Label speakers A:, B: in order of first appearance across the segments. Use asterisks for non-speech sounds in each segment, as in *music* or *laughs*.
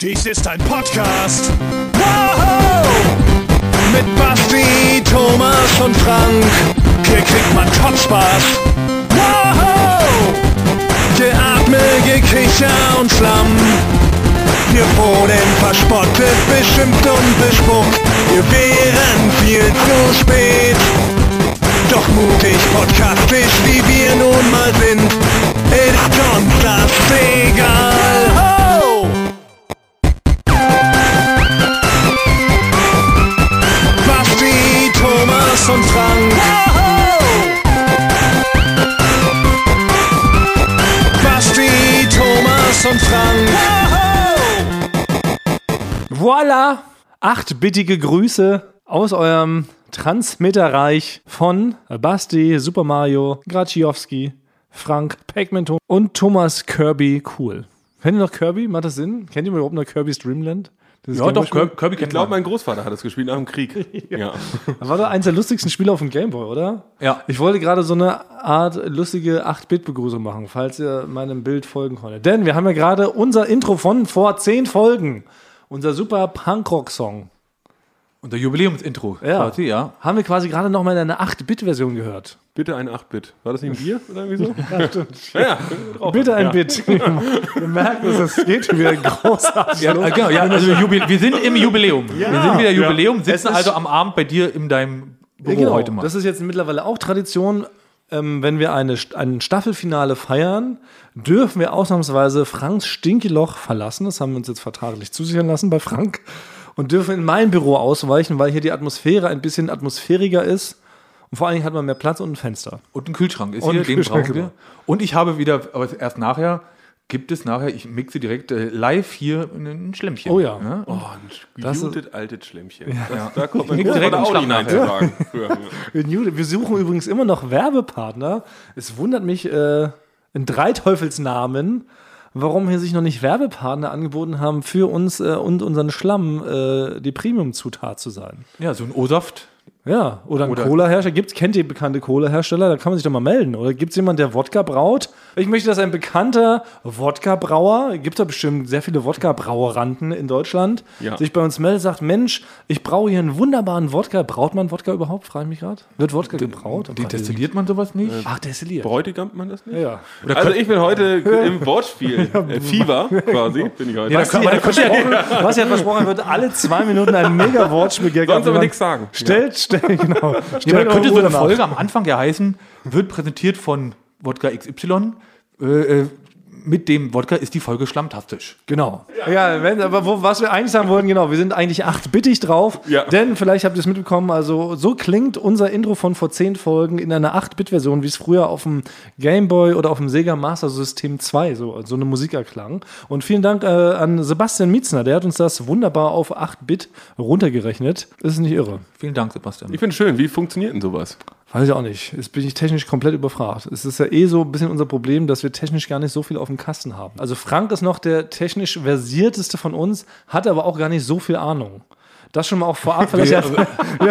A: Dies ist ein Podcast. Wow! Mit Basti, Thomas und Frank. Hier kriegt man Kopfspaß. Wow! Geatme, Gekicher und Schlamm. Wir wurden verspottet, beschimpft und bespuckt. Wir wären viel zu spät. Doch mutig, podcastisch, wie wir nun mal sind, ist uns das egal. Und Frank.
B: Voila! Achtbittige Grüße aus eurem Transmitterreich von Basti, Super Mario, Graciowski, Frank, Pac-Man und Thomas Kirby Cool. Kennt ihr noch Kirby? Macht das Sinn? Kennt ihr überhaupt noch Kirby's Dream Land? Das
C: Ja, doch? Kirby, Kirby
D: Ich glaube, mein Großvater hat das gespielt nach dem Krieg. *laughs* ja.
B: Das war doch eins der lustigsten Spiele auf dem Gameboy, oder?
C: Ja.
B: Ich wollte gerade so eine Art lustige 8-Bit-Begrüßung machen, falls ihr meinem Bild folgen konntet. Denn wir haben ja gerade unser Intro von vor 10 Folgen. Unser super Punkrock-Song.
C: Unser Jubiläumsintro.
B: Ja.
C: Quasi, ja.
B: Haben wir quasi gerade noch mal in einer 8-Bit-Version gehört.
D: Bitte ein 8-Bit. War das nicht ein Bier oder irgendwie so? *laughs* Ja, stimmt. Ja, ja. *laughs*
B: Bitte ein Bit. *laughs* wir merken, dass es geht wieder großartig.
C: Ja, genau, ja also wir sind im Jubiläum. wir sind wieder Jubiläum, sitzen also am Abend bei dir in deinem Büro
B: Ja, genau.
C: heute mal.
B: Das ist jetzt mittlerweile auch Tradition. Ähm, wenn wir eine, ein Staffelfinale feiern, dürfen wir ausnahmsweise Franks Stinkeloch verlassen. Das haben wir uns jetzt vertraglich zusichern lassen bei Frank. Und dürfen in mein Büro ausweichen, weil hier die Atmosphäre ein bisschen atmosphäriger ist. Und vor allen Dingen hat man mehr Platz und ein Fenster.
C: Und ein Kühlschrank ist
B: Und
C: hier,
B: ein
C: den brauchen wir.
B: genau.
C: Und ich habe wieder, aber erst nachher, gibt es nachher, ich mixe direkt äh, live hier ein Schlämmchen.
B: Oh ja.
D: Oh, ein
B: Das ist-
D: gemutet altes Schlämmchen. Das, da kommt
C: Nix direkt
D: auch sagen. Früher. *laughs*
B: Wir wir suchen übrigens immer noch Werbepartner. Es wundert mich äh, in Dreiteufelsnamen, warum hier sich noch nicht Werbepartner angeboten haben, für uns äh, und unseren Schlamm äh, die Premium-Zutat zu sein.
C: Ja, so ein O-Saft.
B: Ja, oder ein Cola-Hersteller. Gibt's, kennt ihr bekannte Cola-Hersteller? Da kann man sich doch mal melden. Oder gibt es jemanden, der Wodka braut? Ich möchte, dass ein bekannter Wodka-Brauer, gibt da bestimmt sehr viele Wodka-Braueranten in Deutschland,
D: Ja.
B: sich bei uns meldet, sagt, Mensch, ich braue hier einen wunderbaren Wodka. Braut man Wodka überhaupt? Frage ich mich gerade. Wird Wodka gebraut?
C: Die destilliert man sowas nicht?
B: Ach, destilliert.
D: Bräutigam man das nicht?
B: Ja.
C: Oder
D: Also ich bin heute im Wortspiel. *laughs* Äh, Fieber quasi bin ich heute.
C: Ja, man-
B: hat *laughs* versprochen, was er hat versprochen, er wird alle zwei Minuten ein mega Wortspiel
D: Sonst aber nichts sagen.
B: Stellt, stellt, *laughs* genau.
C: Aber da könnte so eine. Folge am Anfang ja heißen, wird präsentiert von Wodka XY. Äh, äh, mit dem Wodka ist die Folge schlammtastisch.
B: Genau. Ja, wenn, aber wo, was wir eigentlich sagen wollten, genau, wir sind eigentlich achtbittig drauf.
D: Ja.
B: Denn vielleicht habt ihr es mitbekommen, also so klingt unser Intro von vor zehn Folgen in einer 8-Bit-Version, wie es früher auf dem Game Boy oder auf dem Sega Master System 2 so, so eine Musik erklang. Und vielen Dank äh, an Sebastian Mietzner, der hat uns das wunderbar auf 8-Bit runtergerechnet. Das ist nicht irre.
C: Vielen Dank, Sebastian.
D: Ich finde schön. Wie funktioniert denn sowas?
B: Weiß ich auch nicht. Jetzt bin ich technisch komplett überfragt. Es ist ja eh so ein bisschen unser Problem, dass wir technisch gar nicht so viel auf dem Kasten haben. Also Frank ist noch der technisch versierteste von uns, hat aber auch gar nicht so viel Ahnung. Das schon mal auch vorab, vielleicht *laughs* ja,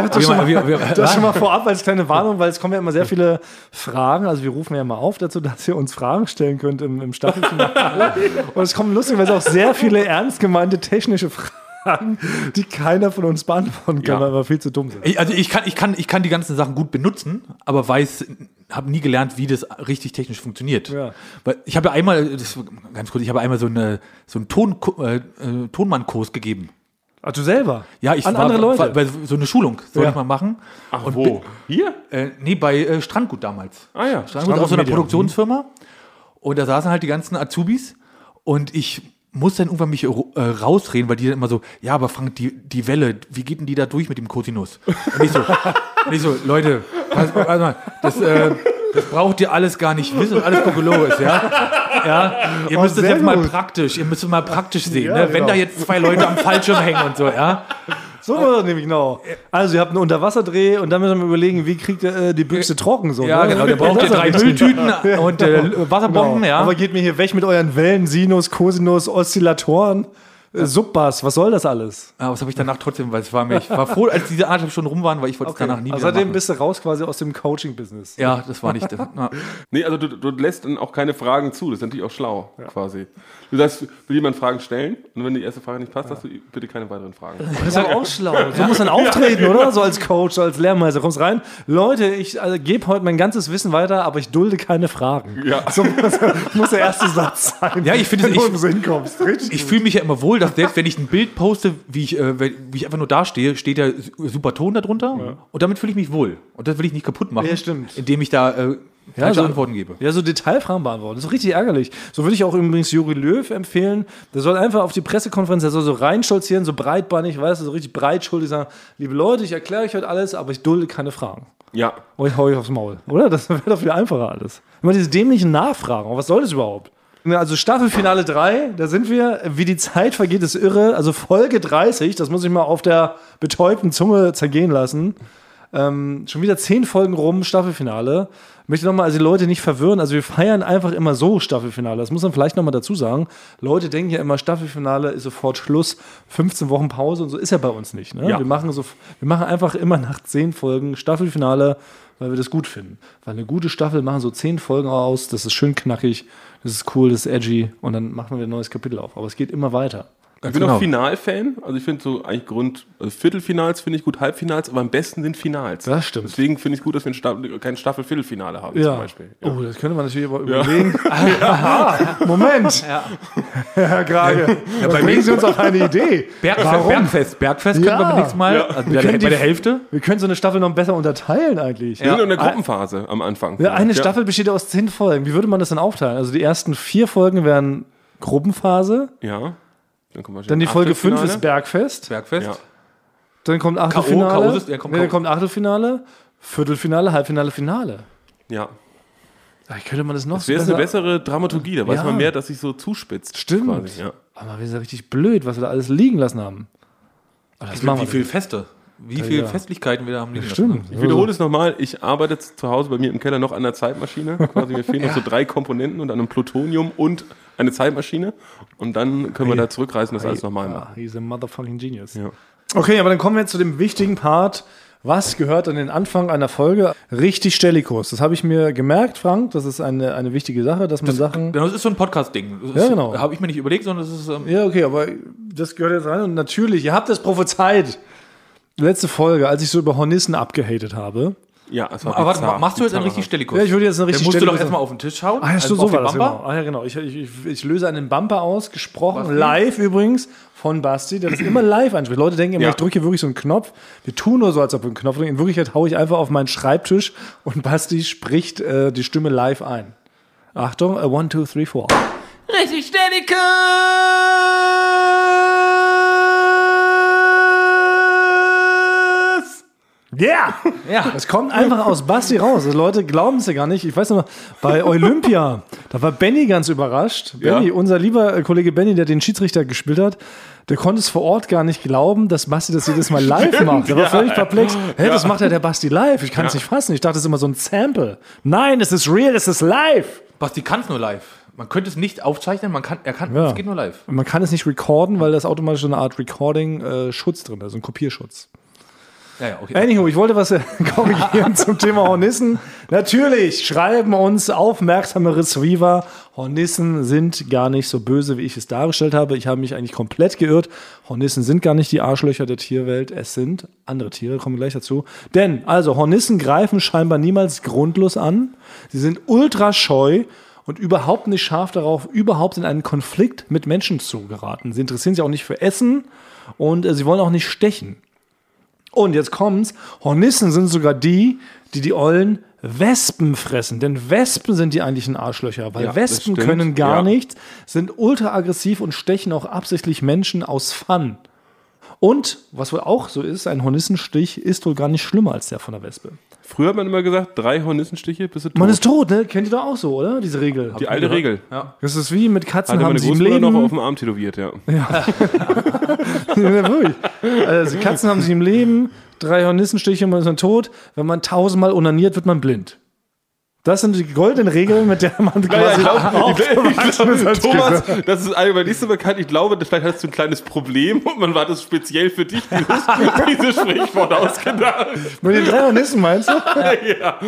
B: das, schon mal,
C: wir- wir-
B: das schon mal *laughs* vorab als kleine Warnung, weil es kommen ja immer sehr viele Fragen. Also wir rufen ja mal auf dazu, dass ihr uns Fragen stellen könnt im, im Staffelfinale. *laughs* Und es kommen lustigerweise auch sehr viele ernst gemeinte technische Fragen, *laughs* die keiner von uns beantworten kann,
D: Ja.
B: weil wir viel zu dumm sind.
C: Ich, also ich kann, ich, kann, ich kann die ganzen Sachen gut benutzen, aber weiß, habe nie gelernt, wie das richtig technisch funktioniert.
B: Ja.
C: Weil ich habe ja einmal, das, ganz kurz, ich habe einmal so, eine, so einen Ton, äh, äh, Tonmann-Kurs gegeben.
B: Ach, du selber?
C: Ja, ich
B: An
C: war,
B: andere Leute?
C: war bei so eine Schulung soll
B: Ja.
C: ich mal machen.
D: Ach,
C: Und
D: wo? Hier?
C: Äh, nee, bei äh, Strandgut damals.
D: Ah ja.
C: Strandgut aus so einer
B: Media.
C: Produktionsfirma. Und da saßen halt die ganzen Azubis und ich musste dann irgendwann mich äh, rausreden, weil die dann immer so, ja, aber Frank, die, die Welle, wie geht denn die da durch mit dem Cosinus? Und ich so, und ich so Leute, pass, pass mal, das, äh, das braucht ihr alles gar nicht wissen, alles Kokolores, ja? Ja, ihr müsst es
B: sehr
C: jetzt mal
B: gut.
C: praktisch, ihr müsst es mal praktisch sehen,
B: Ja,
C: ne? wenn
B: genau.
C: da jetzt zwei Leute am Fallschirm hängen und so, ja?
B: So war das nämlich genau. Also ihr habt einen Unterwasserdreh und dann müssen wir überlegen, wie kriegt ihr äh, die Büchse trocken so.
C: Ja,
B: ne?
C: genau, der braucht ja drei Mülltüten *laughs* und äh, Wasserbomben,
B: Genau.
C: ja.
B: Aber geht mir hier weg mit euren Wellen, Sinus, Cosinus, Oszillatoren. Äh, Subbass, was soll das alles?
C: Aber das habe ich danach trotzdem, weil es war mir, ich war froh, als diese anderthalb Stunden rum waren, weil ich wollte es danach nie
B: also
C: wieder
B: seitdem
C: machen.
B: bist du raus quasi aus dem Coaching-Business.
C: Ja, das war nicht. Na, *laughs*
D: Nee, also du, du lässt dann auch keine Fragen zu. Das ist natürlich auch schlau, quasi. Du sagst, will jemand Fragen stellen? Und wenn die erste Frage nicht passt, hast du bitte keine weiteren Fragen.
B: Das ist aber auch schlau. So muss man auftreten, oder? So als Coach, so als Lehrmeister. Kommst rein. Leute, ich also, gebe heute mein ganzes Wissen weiter, aber ich dulde keine Fragen.
D: Ja.
B: So muss, *laughs* muss der erste Satz sein.
C: Ja, ich finde es-
B: wenn du
C: ich-
B: im Sinn kommst. Richtig.
C: ich fühle mich ja immer wohl, dass selbst wenn ich ein Bild poste, wie ich, äh, wie ich einfach nur dastehe, steht ja su- super Ton darunter. Und damit fühle ich mich wohl. Und das will ich nicht kaputt machen,
B: Ja, stimmt.
C: indem ich da äh, falsche
B: so-
C: Antworten gebe.
B: Ja, so Detailfragen beantworten. Das ist richtig ärgerlich. So würde ich auch übrigens Juri Löw empfehlen. Der soll einfach auf die Pressekonferenz, der soll so reinstolzieren, so breitbeinig, weißt du, so richtig breitschuldig sagen, liebe Leute, ich erkläre euch heute alles, aber ich dulde keine Fragen.
D: Ja.
B: Und ich hau euch aufs Maul. Oder? Das *laughs* wäre doch viel einfacher alles. Immer diese dämlichen Nachfragen. Was soll das überhaupt? Also Staffelfinale 3, da sind wir, wie die Zeit vergeht, ist irre. Also Folge 30, das muss ich mal auf der betäubten Zunge zergehen lassen. Ähm, schon wieder zehn Folgen rum, Staffelfinale. Ich möchte nochmal also die Leute nicht verwirren. Also wir feiern einfach immer so Staffelfinale. Das muss man vielleicht nochmal dazu sagen. Leute denken ja immer, Staffelfinale ist sofort Schluss, 15 Wochen Pause und so ist ja bei uns nicht. Ne?
D: Ja.
B: Wir, machen so, wir machen einfach immer nach zehn Folgen Staffelfinale, weil wir das gut finden. Weil eine gute Staffel machen so zehn Folgen aus, das ist schön knackig, das ist cool, das ist edgy und dann machen wir ein neues Kapitel auf. Aber es geht immer weiter.
D: Ich bin
C: genau.
D: auch Final-Fan. Also ich finde so eigentlich Grund, also Viertelfinals finde ich gut, Halbfinals, aber am besten sind Finals.
B: Das stimmt.
D: Deswegen finde ich es gut, dass wir Staffel, kein Staffel-Viertelfinale haben
B: Ja.
D: zum Beispiel. Ja.
B: Oh, das könnte man natürlich aber überlegen. *laughs* Aha, Moment. Herr Grage, ja, bringen Sie uns auf eine Idee.
C: Bergfest, Bergfest, Bergfest können wir
B: Ja.
C: beim nächsten Mal.
D: Ja.
C: Also
B: Wir
C: bei,
B: die-
C: bei der Hälfte.
B: Wir können so eine Staffel noch besser unterteilen eigentlich.
D: Wir sind in der Gruppenphase am Anfang.
B: Ja, eine
D: Ja.
B: Staffel besteht aus zehn Folgen. Wie würde man das dann aufteilen? Also die ersten vier Folgen wären Gruppenphase,
D: Ja. Dann, kommt
B: dann die Folge fünf
D: Achtelfinale.
B: ist Bergfest,
C: Bergfest.
D: Ja.
B: dann kommt Achtelfinale,
C: K.O., ja, kommt
B: nee, dann
C: K.O.
B: kommt Achtelfinale, Viertelfinale, Halbfinale, Finale.
D: Ja.
B: Da könnte man das noch
D: Das wäre eine bessere Dramaturgie, da weiß
B: Ja.
D: man mehr, dass sich so zuspitzt.
B: Stimmt.
D: Quasi, ja.
B: Aber wir sind richtig blöd, was wir da alles liegen lassen haben. Aber das
C: Wie,
B: machen
C: wie
B: wir
C: viele Feste, wie viele Festlichkeiten wir da haben liegen lassen.
B: Stimmt.
D: Ich wiederhole es nochmal, ich arbeite zu Hause bei mir im Keller noch an der Zeitmaschine. Quasi mir fehlen noch *laughs* so drei Komponenten und einem Plutonium und eine Zeitmaschine. Und dann können wir da zurückreisen und das alles nochmal machen.
B: Ah, he's a motherfucking genius.
D: Ja.
B: Okay, aber dann kommen wir jetzt zu dem wichtigen Part. Was gehört an den Anfang einer Folge? Richtig Stellikus. Das habe ich mir gemerkt, Frank. Das ist eine, eine wichtige Sache, dass man Sachen.
C: Das ist so ein Podcast-Ding. Das
B: Ja, genau.
C: Habe ich mir nicht überlegt, sondern das ist. Ähm,
B: Ja, okay, aber das gehört jetzt rein. Und natürlich, ihr habt es prophezeit. Letzte Folge, als ich so über Hornissen abgehatet habe.
D: Ja, es war
C: aber warte,
D: bizarr,
C: machst du jetzt einen
D: bizarrer.
C: richtig Stellikus?
B: Ja, ich würde jetzt eine richtig
C: Dann musst du doch
B: Stellikus-
C: erstmal auf den Tisch schauen.
B: Ah ja,
C: also
B: so war
C: auf
B: das genau. Ah ja, genau. Ich, ich, ich, löse einen Bumper aus, gesprochen, live übrigens, von Basti, der das immer live anspricht. Leute denken immer,
D: Ja.
B: ich drücke hier wirklich so einen Knopf. Wir tun nur so, als ob wir einen Knopf drücken. In Wirklichkeit haue ich einfach auf meinen Schreibtisch und Basti spricht äh, die Stimme live ein. Achtung, äh, one, two, three, four.
C: Richtig Stellikus!
B: Yeah!
C: Ja.
B: Es kommt einfach aus Basti raus. Die Leute glauben es ja gar nicht. Ich weiß noch, bei Olympia, da war Benny ganz überrascht. Benny,
D: Ja.
B: unser lieber äh, Kollege Benny, der den Schiedsrichter gespielt hat, der konnte es vor Ort gar nicht glauben, dass Basti das jedes Mal live macht. Der war völlig perplex. Hä, das macht ja der Basti live. Ich kann es nicht fassen. Ich dachte, das ist immer so ein Sample. Nein, es ist real, es ist live.
C: Basti kann es nur live. Man könnte es nicht aufzeichnen, man kann, er kann,
B: Ja.
C: es geht nur live.
B: Man kann es nicht recorden, weil das automatisch so eine Art Recording-Schutz drin ist, ein Kopierschutz.
C: Ja, ja, okay.
B: Anywho, ich wollte was äh, *laughs* korrigieren zum Thema Hornissen. Natürlich schreiben uns aufmerksame Receiver, Hornissen sind gar nicht so böse, wie ich es dargestellt habe. Ich habe mich eigentlich komplett geirrt. Hornissen sind gar nicht die Arschlöcher der Tierwelt. Es sind andere Tiere, kommen wir gleich dazu. Denn, also, Hornissen greifen scheinbar niemals grundlos an. Sie sind ultra scheu und überhaupt nicht scharf darauf, überhaupt in einen Konflikt mit Menschen zu geraten. Sie interessieren sich auch nicht für Essen und äh, sie wollen auch nicht stechen. Und jetzt kommt's, Hornissen sind sogar die, die die ollen Wespen fressen. Denn Wespen sind die eigentlichen Arschlöcher, weil
D: Ja,
B: Wespen können gar
D: Ja.
B: nichts, sind ultra aggressiv und stechen auch absichtlich Menschen aus Fun. Und, was wohl auch so ist, ein Hornissenstich ist wohl gar nicht schlimmer als der von der Wespe.
D: Früher hat man immer gesagt, drei Hornissenstiche bis du tot.
B: Man ist tot, ne? Kennt ihr doch auch so, oder? Diese Regel.
D: Die alte Regel.
C: Ja.
B: Das ist wie mit Katzen
D: Hatte
B: haben
D: meine
B: sie im Leben.
D: noch auf dem Arm tätowiert, ja. *laughs*
B: Ja, wirklich. Also, die Katzen haben sie im Leben, drei Hornissenstiche, man ist dann tot. Wenn man tausendmal onaniert, wird man blind. Das sind die goldenen Regeln, mit der man
D: Ja,
B: quasi
D: ich
B: ist als
D: Thomas, das ist allgemein nicht so bekannt. Ich glaube, vielleicht hattest du ein kleines Problem und man war das speziell für dich, dieses, *laughs* dieses Sprichwort ausgedacht.
B: Mit den drei Hornissen meinst du? *laughs*
D: ja.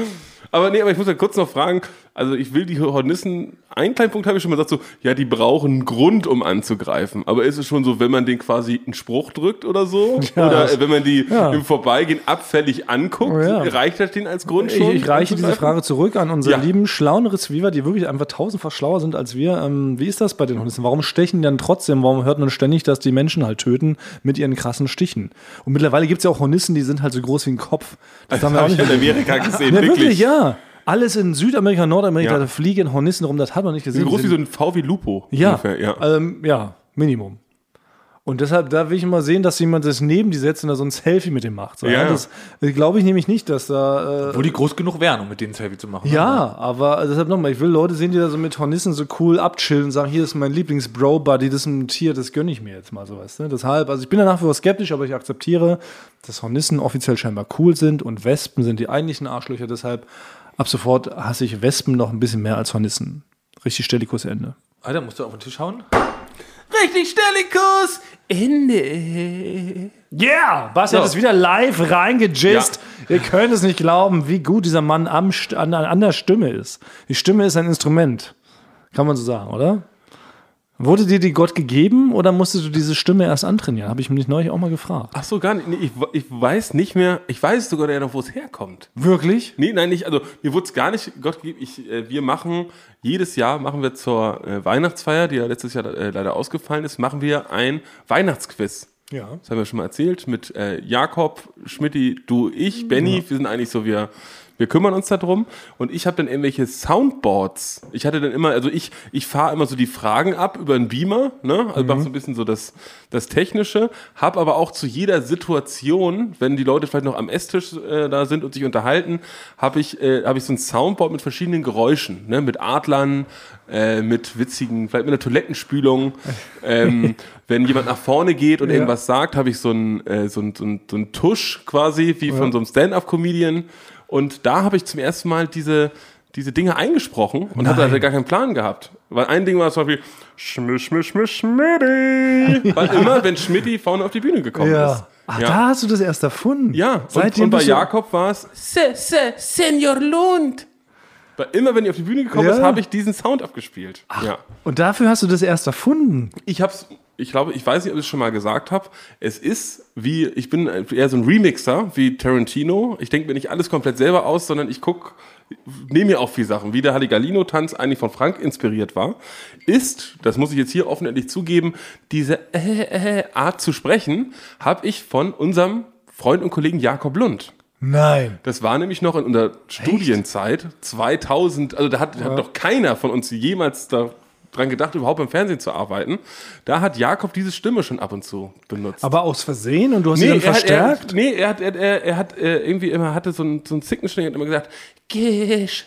D: Aber nee, aber ich muss ja kurz noch fragen, also ich will die Hornissen, einen kleinen Punkt habe ich schon mal gesagt, so, ja, die brauchen einen Grund, um anzugreifen. Aber ist es schon so, wenn man den quasi einen Spruch drückt oder so? *laughs*
B: Ja.
D: oder äh, wenn man die
B: Ja.
D: im Vorbeigehen abfällig anguckt,
B: Oh ja.
D: reicht das den als Grund
B: Ich,
D: schon?
B: ich reiche diese? Frage zurück an unsere lieben schlauen Receiver, die wirklich einfach tausendfach schlauer sind als wir. Ähm, wie ist das bei den Hornissen? Warum stechen die dann trotzdem? Warum hört man ständig, dass die Menschen halt töten mit ihren krassen Stichen? Und mittlerweile gibt es ja auch Hornissen, die sind halt so groß wie ein Kopf. Das *laughs* haben wir auch
D: ich
B: nicht
D: in Amerika gesehen,
B: wirklich,
D: wirklich.
B: ja. Alles in Südamerika, Nordamerika,
D: Ja.
B: da fliegen Hornissen rum, das hat man nicht gesehen.
D: So groß wie so ein VW Lupo.
B: ja,
D: Ungefähr, ja.
B: Ähm, ja, Minimum. Und deshalb, da will ich immer sehen, dass jemand das neben die setzt und da so ein Selfie mit dem macht. So,
D: Ja, ja.
B: Das äh, glaube ich nämlich nicht, dass da. Äh,
C: Wo die groß genug wären, um mit denen ein Selfie zu machen.
B: ja, aber also deshalb nochmal, ich will Leute sehen, die da so mit Hornissen so cool abchillen und sagen, hier ist mein Lieblings-Bro-Buddy, das ist ein Tier, das gönne ich mir jetzt mal so was. Ne? Deshalb, also ich bin da nach wie vor skeptisch, aber ich akzeptiere, dass Hornissen offiziell scheinbar cool sind und Wespen sind die eigentlichen Arschlöcher. Deshalb ab sofort hasse ich Wespen noch ein bisschen mehr als Hornissen. Richtig Stellikus Ende.
C: Alter, musst du auf den Tisch hauen?
D: Richtig Stellikus! Ende.
B: Yeah! Basti hat es wieder live reingejist. Ihr könnt es nicht glauben, wie gut dieser Mann am, an, an der Stimme ist. Die Stimme ist ein Instrument. Kann man so sagen, oder? Wurde dir die Gott gegeben oder musstest du diese Stimme erst antrainieren? Habe ich mich neulich auch mal gefragt.
D: Ach so, gar nicht. Nee, ich, ich weiß nicht mehr, ich weiß sogar ja noch, wo es herkommt.
B: Wirklich?
D: Nee, nein, nicht. Also mir wurde es gar nicht Gott gegeben. Ich, äh, wir machen jedes Jahr machen wir zur äh, Weihnachtsfeier, die ja letztes Jahr äh, leider ausgefallen ist, machen wir ein Weihnachtsquiz.
B: Ja.
D: Das haben wir schon mal erzählt mit äh, Jakob, Schmidti, du, ich, Benny. Wir sind eigentlich so wir. Wir kümmern uns darum und ich habe dann irgendwelche Soundboards. Ich hatte dann immer, also ich, ich fahre immer so die Fragen ab über einen Beamer, ne? Also mach so ein bisschen so das, das Technische, habe aber auch zu jeder Situation, wenn die Leute vielleicht noch am Esstisch äh, da sind und sich unterhalten, habe ich, äh, hab ich so ein Soundboard mit verschiedenen Geräuschen, ne? Mit Adlern, äh, mit witzigen, vielleicht mit einer Toilettenspülung. *laughs* ähm, wenn jemand nach vorne geht und
B: Ja.
D: irgendwas sagt, habe ich so einen äh, so ein, so ein, so ein Tusch quasi, wie von so einem Stand-Up-Comedian. Und da habe ich zum ersten Mal diese, diese Dinge eingesprochen und hatte halt gar keinen Plan gehabt. Weil ein Ding war zum Beispiel Schmisch, Schmisch, Schmisch, Schmidti. *laughs* Weil immer, wenn Schmidti vorne auf die Bühne gekommen ist.
B: Ja. Ach, da hast du das erst erfunden.
D: Ja, und,
B: Seitdem
D: und bei
B: bist du-
D: Jakob war es Se, Se, Senior Lund. Weil immer, wenn ihr auf die Bühne gekommen
B: Ja.
D: ist, habe ich diesen Sound abgespielt. Ja.
B: Und dafür hast du das erst erfunden.
D: Ich hab's, ich glaube, ich weiß nicht, ob ich es schon mal gesagt habe. Es ist wie, ich bin eher so ein Remixer wie Tarantino. Ich denke mir nicht alles komplett selber aus, sondern ich guck, nehme mir auch viel Sachen, wie der Halligalino-Tanz eigentlich von Frank inspiriert war, ist, das muss ich jetzt hier offen endlich zugeben, diese äh, äh, Art zu sprechen, habe ich von unserem Freund und Kollegen Jakob Lund.
B: Nein.
D: Das war nämlich noch in unserer Studienzeit, 2000, also da hat, hat doch keiner von uns jemals daran gedacht, überhaupt im Fernsehen zu arbeiten. Da hat Jakob diese Stimme schon ab und zu benutzt.
B: Aber aus Versehen und du hast sie dann
D: er hat,
B: verstärkt?
D: er, nee, er hat, er, er, er hat äh, irgendwie immer, hatte so einen so einen Zickenschnee und immer gesagt, Gisch.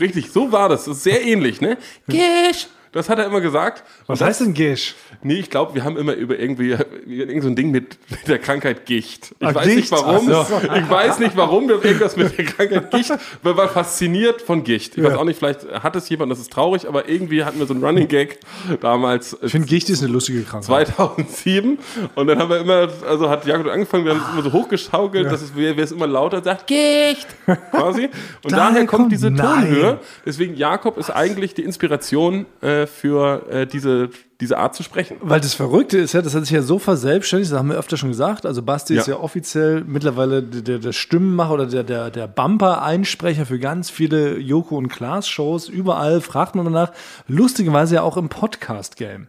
D: Richtig, so war das. Das ist sehr ähnlich, ne? Gisch. Das hat er immer gesagt.
B: Was
D: Und
B: heißt denn Gish?
D: Nee, ich glaube, wir haben immer über irgendwie *laughs* irgend so ein Ding mit, mit der Krankheit Gicht. Ich
B: Ah,
D: weiß
B: Gicht?
D: nicht warum.
B: Ach so.
D: Ich weiß nicht warum wir irgendwas mit der Krankheit Gicht. Wir waren fasziniert von Gicht. Ich weiß auch nicht, vielleicht hat es jemand, das ist traurig, aber irgendwie hatten wir so einen Running Gag damals.
B: Ich finde, Gicht ist eine lustige Krankheit.
D: 2007 und dann haben wir immer, also hat Jakob angefangen, wir haben es immer so hochgeschaukelt, dass es, wer, es immer lauter sagt, Gicht, quasi. Und
B: Daher
D: daher, kommt
B: kommt-
D: diese. Tonhöhe. Deswegen Jakob ist eigentlich die Inspiration äh, für äh, diese, diese Art zu sprechen.
B: Weil das Verrückte ist ja, das hat sich ja so verselbstständigt, das haben wir öfter schon gesagt. Also Basti ist
D: Ja.
B: ja offiziell mittlerweile der, der, Stimmenmacher oder der, der, der Bumper-Einsprecher für ganz viele Joko und Klaas-Shows. Überall fragt man danach. Lustigerweise ja auch im Podcast-Game.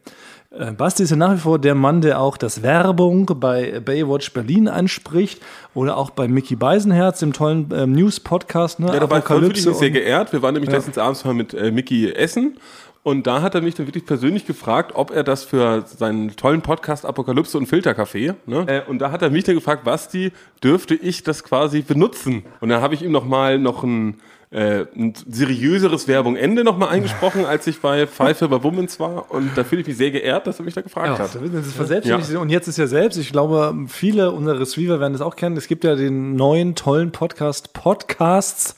B: Äh, Basti ist ja nach wie vor der Mann, der auch das Werbung bei Baywatch Berlin einspricht oder auch bei Mickey Beisenherz, dem tollen ähm, News-Podcast. Ne?
D: Ja, dabei fühle ich mich sehr geehrt. Wir waren nämlich letztens abends mal mit äh, Mickey essen. Und da hat er mich dann wirklich persönlich gefragt, ob er das für seinen tollen Podcast Apokalypse und Filterkaffee, ne? Äh, und da hat er mich dann gefragt, Basti, dürfte ich das quasi benutzen? Und dann habe ich ihm nochmal noch ein, äh, ein seriöseres Werbung-Ende nochmal eingesprochen, *laughs* als ich bei Pfeife bei Womens war. Und da fühle ich mich sehr geehrt, dass er mich da gefragt hat.
B: Das ist verselbstständigt. Und jetzt ist ja selbst, ich glaube, viele unserer Receiver werden das auch kennen. Es gibt ja den neuen tollen Podcast, Podcasts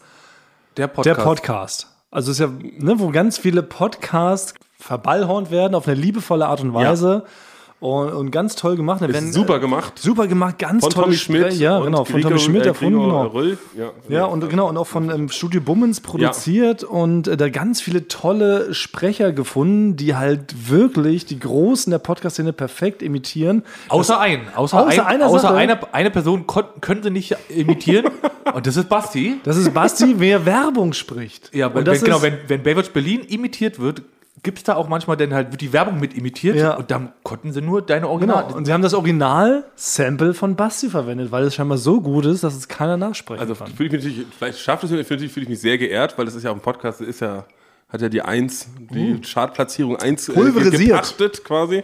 C: Der Podcast.
B: Der Podcast. Also es ist ja, ne, wo ganz viele Podcasts verballhornt werden auf eine liebevolle Art und Weise. Und, und ganz toll gemacht.
D: Ist
B: werden,
D: super
B: äh,
D: gemacht.
B: Super gemacht, ganz
D: Von
B: tolle
D: Tommy Schmidt.
B: Spre- Ja,
D: und
B: genau, von Tommy Schmidt
D: äh,
B: erfunden. Genau.
D: Röll. Ja,
B: Ja, und genau, und auch von ähm, Studio Bummens produziert und äh, da ganz viele tolle Sprecher gefunden, die halt wirklich die Großen der Podcast-Szene perfekt imitieren.
C: Außer ein. Außer,
B: Außer
C: ein,
B: einer
C: außer
B: Sache.
C: eine, eine Person kon- können sie nicht imitieren. *laughs* und das ist Basti.
B: Das ist Basti, wer Werbung spricht.
C: Ja, wenn,
B: das
C: wenn, genau, wenn, wenn Baywatch Berlin imitiert wird, gibt es da auch manchmal dann halt, wird die Werbung mit imitiert
B: Ja.
C: und dann konnten sie nur deine Original.
B: Genau, und sie haben das Original-Sample von Basti verwendet, weil es scheinbar so gut ist, dass es keiner nachsprechen
D: Also
B: kann.
D: fühle ich mich natürlich, vielleicht schafft es, fühle ich, fühle ich mich sehr geehrt, weil das ist ja auch ein Podcast, das ist ja, hat ja die Eins, die Chartplatzierung 1 äh,
B: Pulverisiert.
D: gepachtet quasi.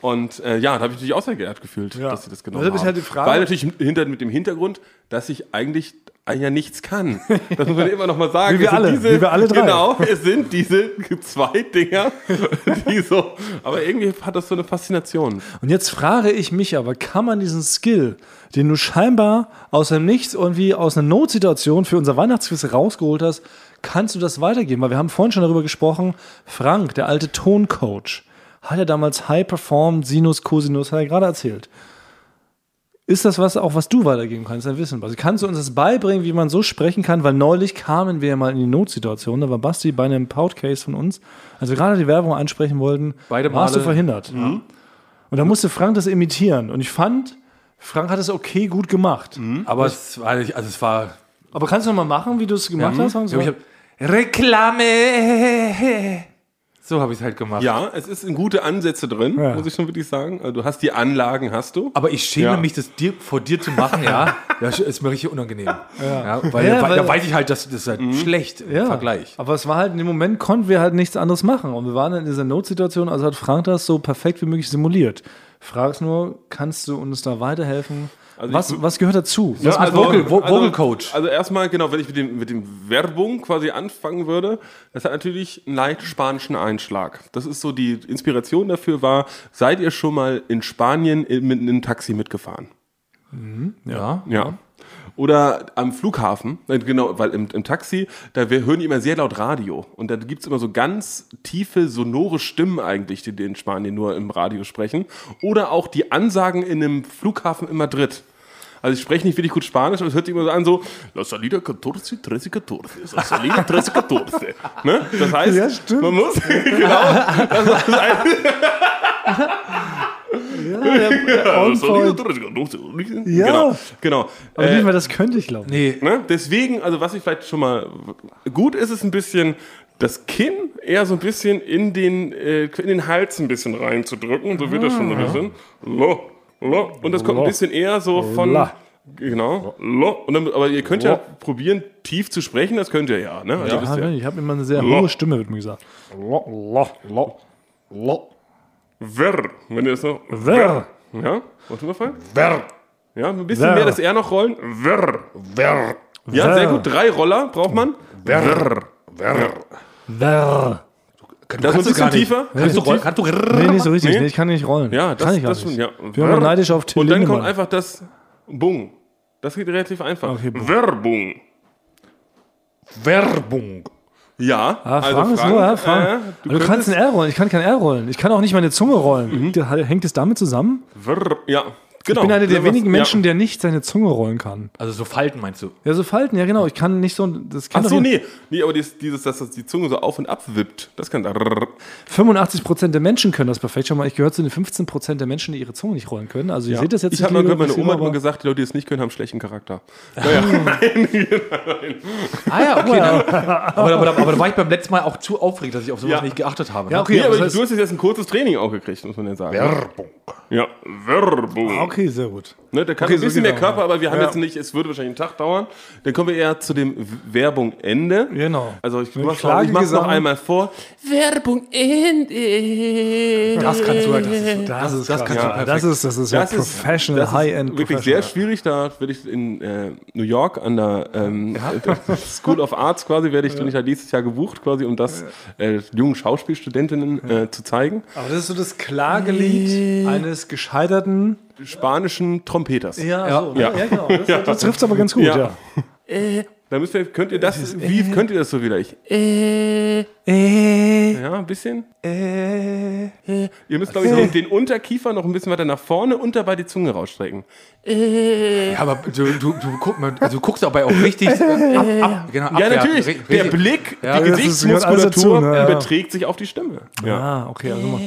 D: Und äh, ja, da habe ich mich natürlich auch sehr geehrt gefühlt,
B: Ja.
D: dass sie das genommen
B: Deshalb ist
D: haben.
B: halt die Frage-
D: Weil natürlich hinter, mit dem Hintergrund, dass ich eigentlich ja nichts kann. *laughs* Das muss man immer noch mal sagen.
B: Wie wir alle, wie wir alle drei.
D: Genau, es sind diese zwei Dinger, *laughs* die so, aber irgendwie hat das so eine Faszination.
B: Und jetzt frage ich mich aber, kann man diesen Skill, den du scheinbar aus dem Nichts irgendwie aus einer Notsituation für unser Weihnachtsquiz rausgeholt hast, kannst du das weitergeben? Weil wir haben vorhin schon darüber gesprochen, Frank, der alte Toncoach, hat ja damals High Perform, Sinus, Cosinus, hat er gerade erzählt. Ist das was, auch was du weitergeben kannst, dein Wissen? Also kannst du uns das beibringen, wie man so sprechen kann? Weil neulich kamen wir ja mal in die Notsituation, da war Basti bei einem Podcast von uns, als wir gerade die Werbung ansprechen wollten,
C: Beide
B: warst du
C: Male.
B: verhindert. Und da musste Frank das imitieren. Und ich fand, Frank hat es okay gut gemacht.
C: aber es war, also es war.
B: Aber kannst du noch mal machen, wie du es gemacht hast? Frank?
C: Ich hab, Reklame! So habe ich es halt gemacht.
D: Ja, es ist in gute Ansätze drin,
B: Ja.
D: muss ich schon wirklich sagen. Also du hast die Anlagen, hast du.
C: Aber ich schäme
D: Ja.
C: mich, das dir, vor dir zu machen, ja. *laughs* Das ist mir richtig unangenehm. Ja. weil,
B: Ja,
C: weil,
B: weil-
C: da weiß ich halt, dass das ist halt schlecht im
B: ja,
C: Vergleich.
B: Aber es war halt in dem Moment, konnten wir halt nichts anderes machen. Und wir waren in dieser Notsituation, also hat Frank das so perfekt wie möglich simuliert. Fragst nur, kannst du uns da weiterhelfen?
D: Also
B: was,
D: ich-
B: was gehört dazu?
C: Ja, also Vocal- Vo- Vocal Coach.
D: Also erstmal, genau, wenn ich mit dem, mit dem Werbung quasi anfangen würde, das hat natürlich einen leicht spanischen Einschlag. Das ist so, die Inspiration dafür war, seid ihr schon mal in Spanien mit einem Taxi mitgefahren?
C: Ja.
D: Ja. Oder am Flughafen, äh, genau, weil im, im Taxi, da wir hören die immer sehr laut Radio. Und da gibt's immer so ganz tiefe, sonore Stimmen eigentlich, die, die in Spanien nur im Radio sprechen. Oder auch die Ansagen in einem Flughafen in Madrid. Also ich spreche nicht wirklich gut Spanisch, aber es hört sich immer so an, so La salida 14, 13, 14, La salida 13, 14. ne? Das heißt,
B: Ja, stimmt.
D: man muss, *laughs* genau, das ist ein,
B: On point. Ja.
D: Genau, genau.
B: Aber
D: Äh,
B: nicht mal das könnte ich glauben.
C: Nee,
D: Ne? Deswegen, also was ich vielleicht schon mal gut ist, ist ein bisschen das Kinn eher so ein bisschen in den, äh, in den Hals ein bisschen reinzudrücken. So wird das schon so ein bisschen. Lo, lo. Und das kommt ein
B: Lo.
D: bisschen eher so von.
B: La.
D: Genau. Lo. Und dann, aber ihr könnt ja probieren, tief zu sprechen, das könnt ihr ja. Ne? Also
B: Ja,
D: ihr.
B: ich habe immer eine sehr
D: Lo.
B: hohe Stimme, wird mir gesagt.
D: Ver, wenn ihr das noch.
B: Ver.
D: Ja? Warte mal, Fall.
A: Ver.
D: Ja, ein bisschen
B: Ver.
D: mehr das R noch rollen.
A: Ver. Ver.
D: Ja, sehr gut. Drei Roller braucht man.
A: Ver. Ver.
B: Ver.
D: Das ist ein bisschen tiefer.
C: Kannst du, rollen- kannst du
B: Nee, nicht so richtig.
D: Nee?
B: Nee, ich kann nicht rollen.
D: Ja, das,
B: kann ich
D: das
B: nicht.
D: schon, ja.
B: Ich bin immer neidisch auf Till
D: Und dann kommt einfach das Bung. Das geht relativ einfach.
B: Okay, Bung.
D: Werbung.
A: Werbung.
D: Ja,
B: Ah,
D: also
B: Frank ist
D: Frank,
B: so, ja, Frank.
D: äh,
B: du,
D: du,
B: kannst
D: Mhm.
B: ein R rollen. Ich kann kein R rollen. Ich kann auch nicht meine Zunge rollen. Da- Hängt es damit zusammen?
D: Ver, ja, genau.
B: Ich bin einer der
D: Ja,
B: wenigen
D: was-
B: Menschen,
D: ja.
B: der nicht seine Zunge rollen kann.
C: Also so Falten meinst du?
B: Ja, so Falten, ja genau. Ich kann nicht so. Das kann
D: Ach
B: doch
D: so,
B: nicht-
D: nee. Nee, aber dieses, dieses, dass das die Zunge so auf und ab wippt, das kann da.
B: 85% der Menschen können das perfekt. Schau mal, ich gehöre zu den 15% der Menschen, die ihre Zunge nicht rollen können. Also ihr seht das jetzt
D: ich habe mal gehört, meine Oma hat mal
B: aber-
D: gesagt, die Leute, die es nicht können, haben schlechten Charakter. *laughs* *laughs*
C: Ah ja, okay. dann, aber, aber, aber da war ich beim letzten Mal auch zu aufgeregt, dass ich auf sowas
D: Ja.
C: nicht geachtet habe.
B: Ja,
C: ne?
B: okay,
D: Nee,
B: aber
D: aber du hast jetzt ein kurzes Training auch gekriegt, muss man ja sagen.
A: Werbung.
D: Ja, Werbung.
B: okay, sehr gut.
D: Ne, der kann
B: Okay,
D: ein
B: so
D: bisschen
B: geht
D: mehr
B: er.
D: Körper, aber wir haben
B: Ja.
D: jetzt nicht, es würde wahrscheinlich einen Tag dauern. Dann kommen wir eher zu dem Werbung Ende.
B: Genau.
D: Also ich
B: Mit
D: mach's noch, einmal vor. Werbung Ende.
C: Das kannst du halt. Das ist,
B: Das ist
C: das kannst du
B: ja,
C: perfekt.
B: das ist, das ist ja
D: Das ist-
B: professional,
D: das ist
B: high-end
D: Wirklich
B: professional.
D: sehr schwierig. Da werde ich in äh, New York an der ähm, *laughs* *laughs* School of Arts quasi, werde ich, ich da nächstes Jahr gebucht, quasi, um das äh, jungen Schauspielstudentinnen äh, zu zeigen.
B: Aber das ist so das Klagelied eines gescheiterten.
D: Spanischen Trompeters.
B: Ja, so, ne?
D: Ja.
B: ja. genau. Das, das trifft aber ganz gut, ja.
D: Ja. Dann müsst ihr, könnt ihr das, wie könnt ihr das so wieder? Ich,
B: Äh,
D: ja, ein bisschen.
B: äh,
D: Ihr müsst, glaube ich, den, den Unterkiefer noch ein bisschen weiter nach vorne und dabei die Zunge rausstrecken.
C: Ja, aber du, du, du, guck mal, also du guckst dabei auch richtig äh, ab, ab, genau,
D: Ja, natürlich.
C: Ri-
D: Der
C: richtig-
D: Blick,
C: Ja,
D: die Gesichtsmuskulatur
B: dazu, ne? Ja.
D: überträgt sich auf die Stimme. Ja,
B: Ah, okay, also mal.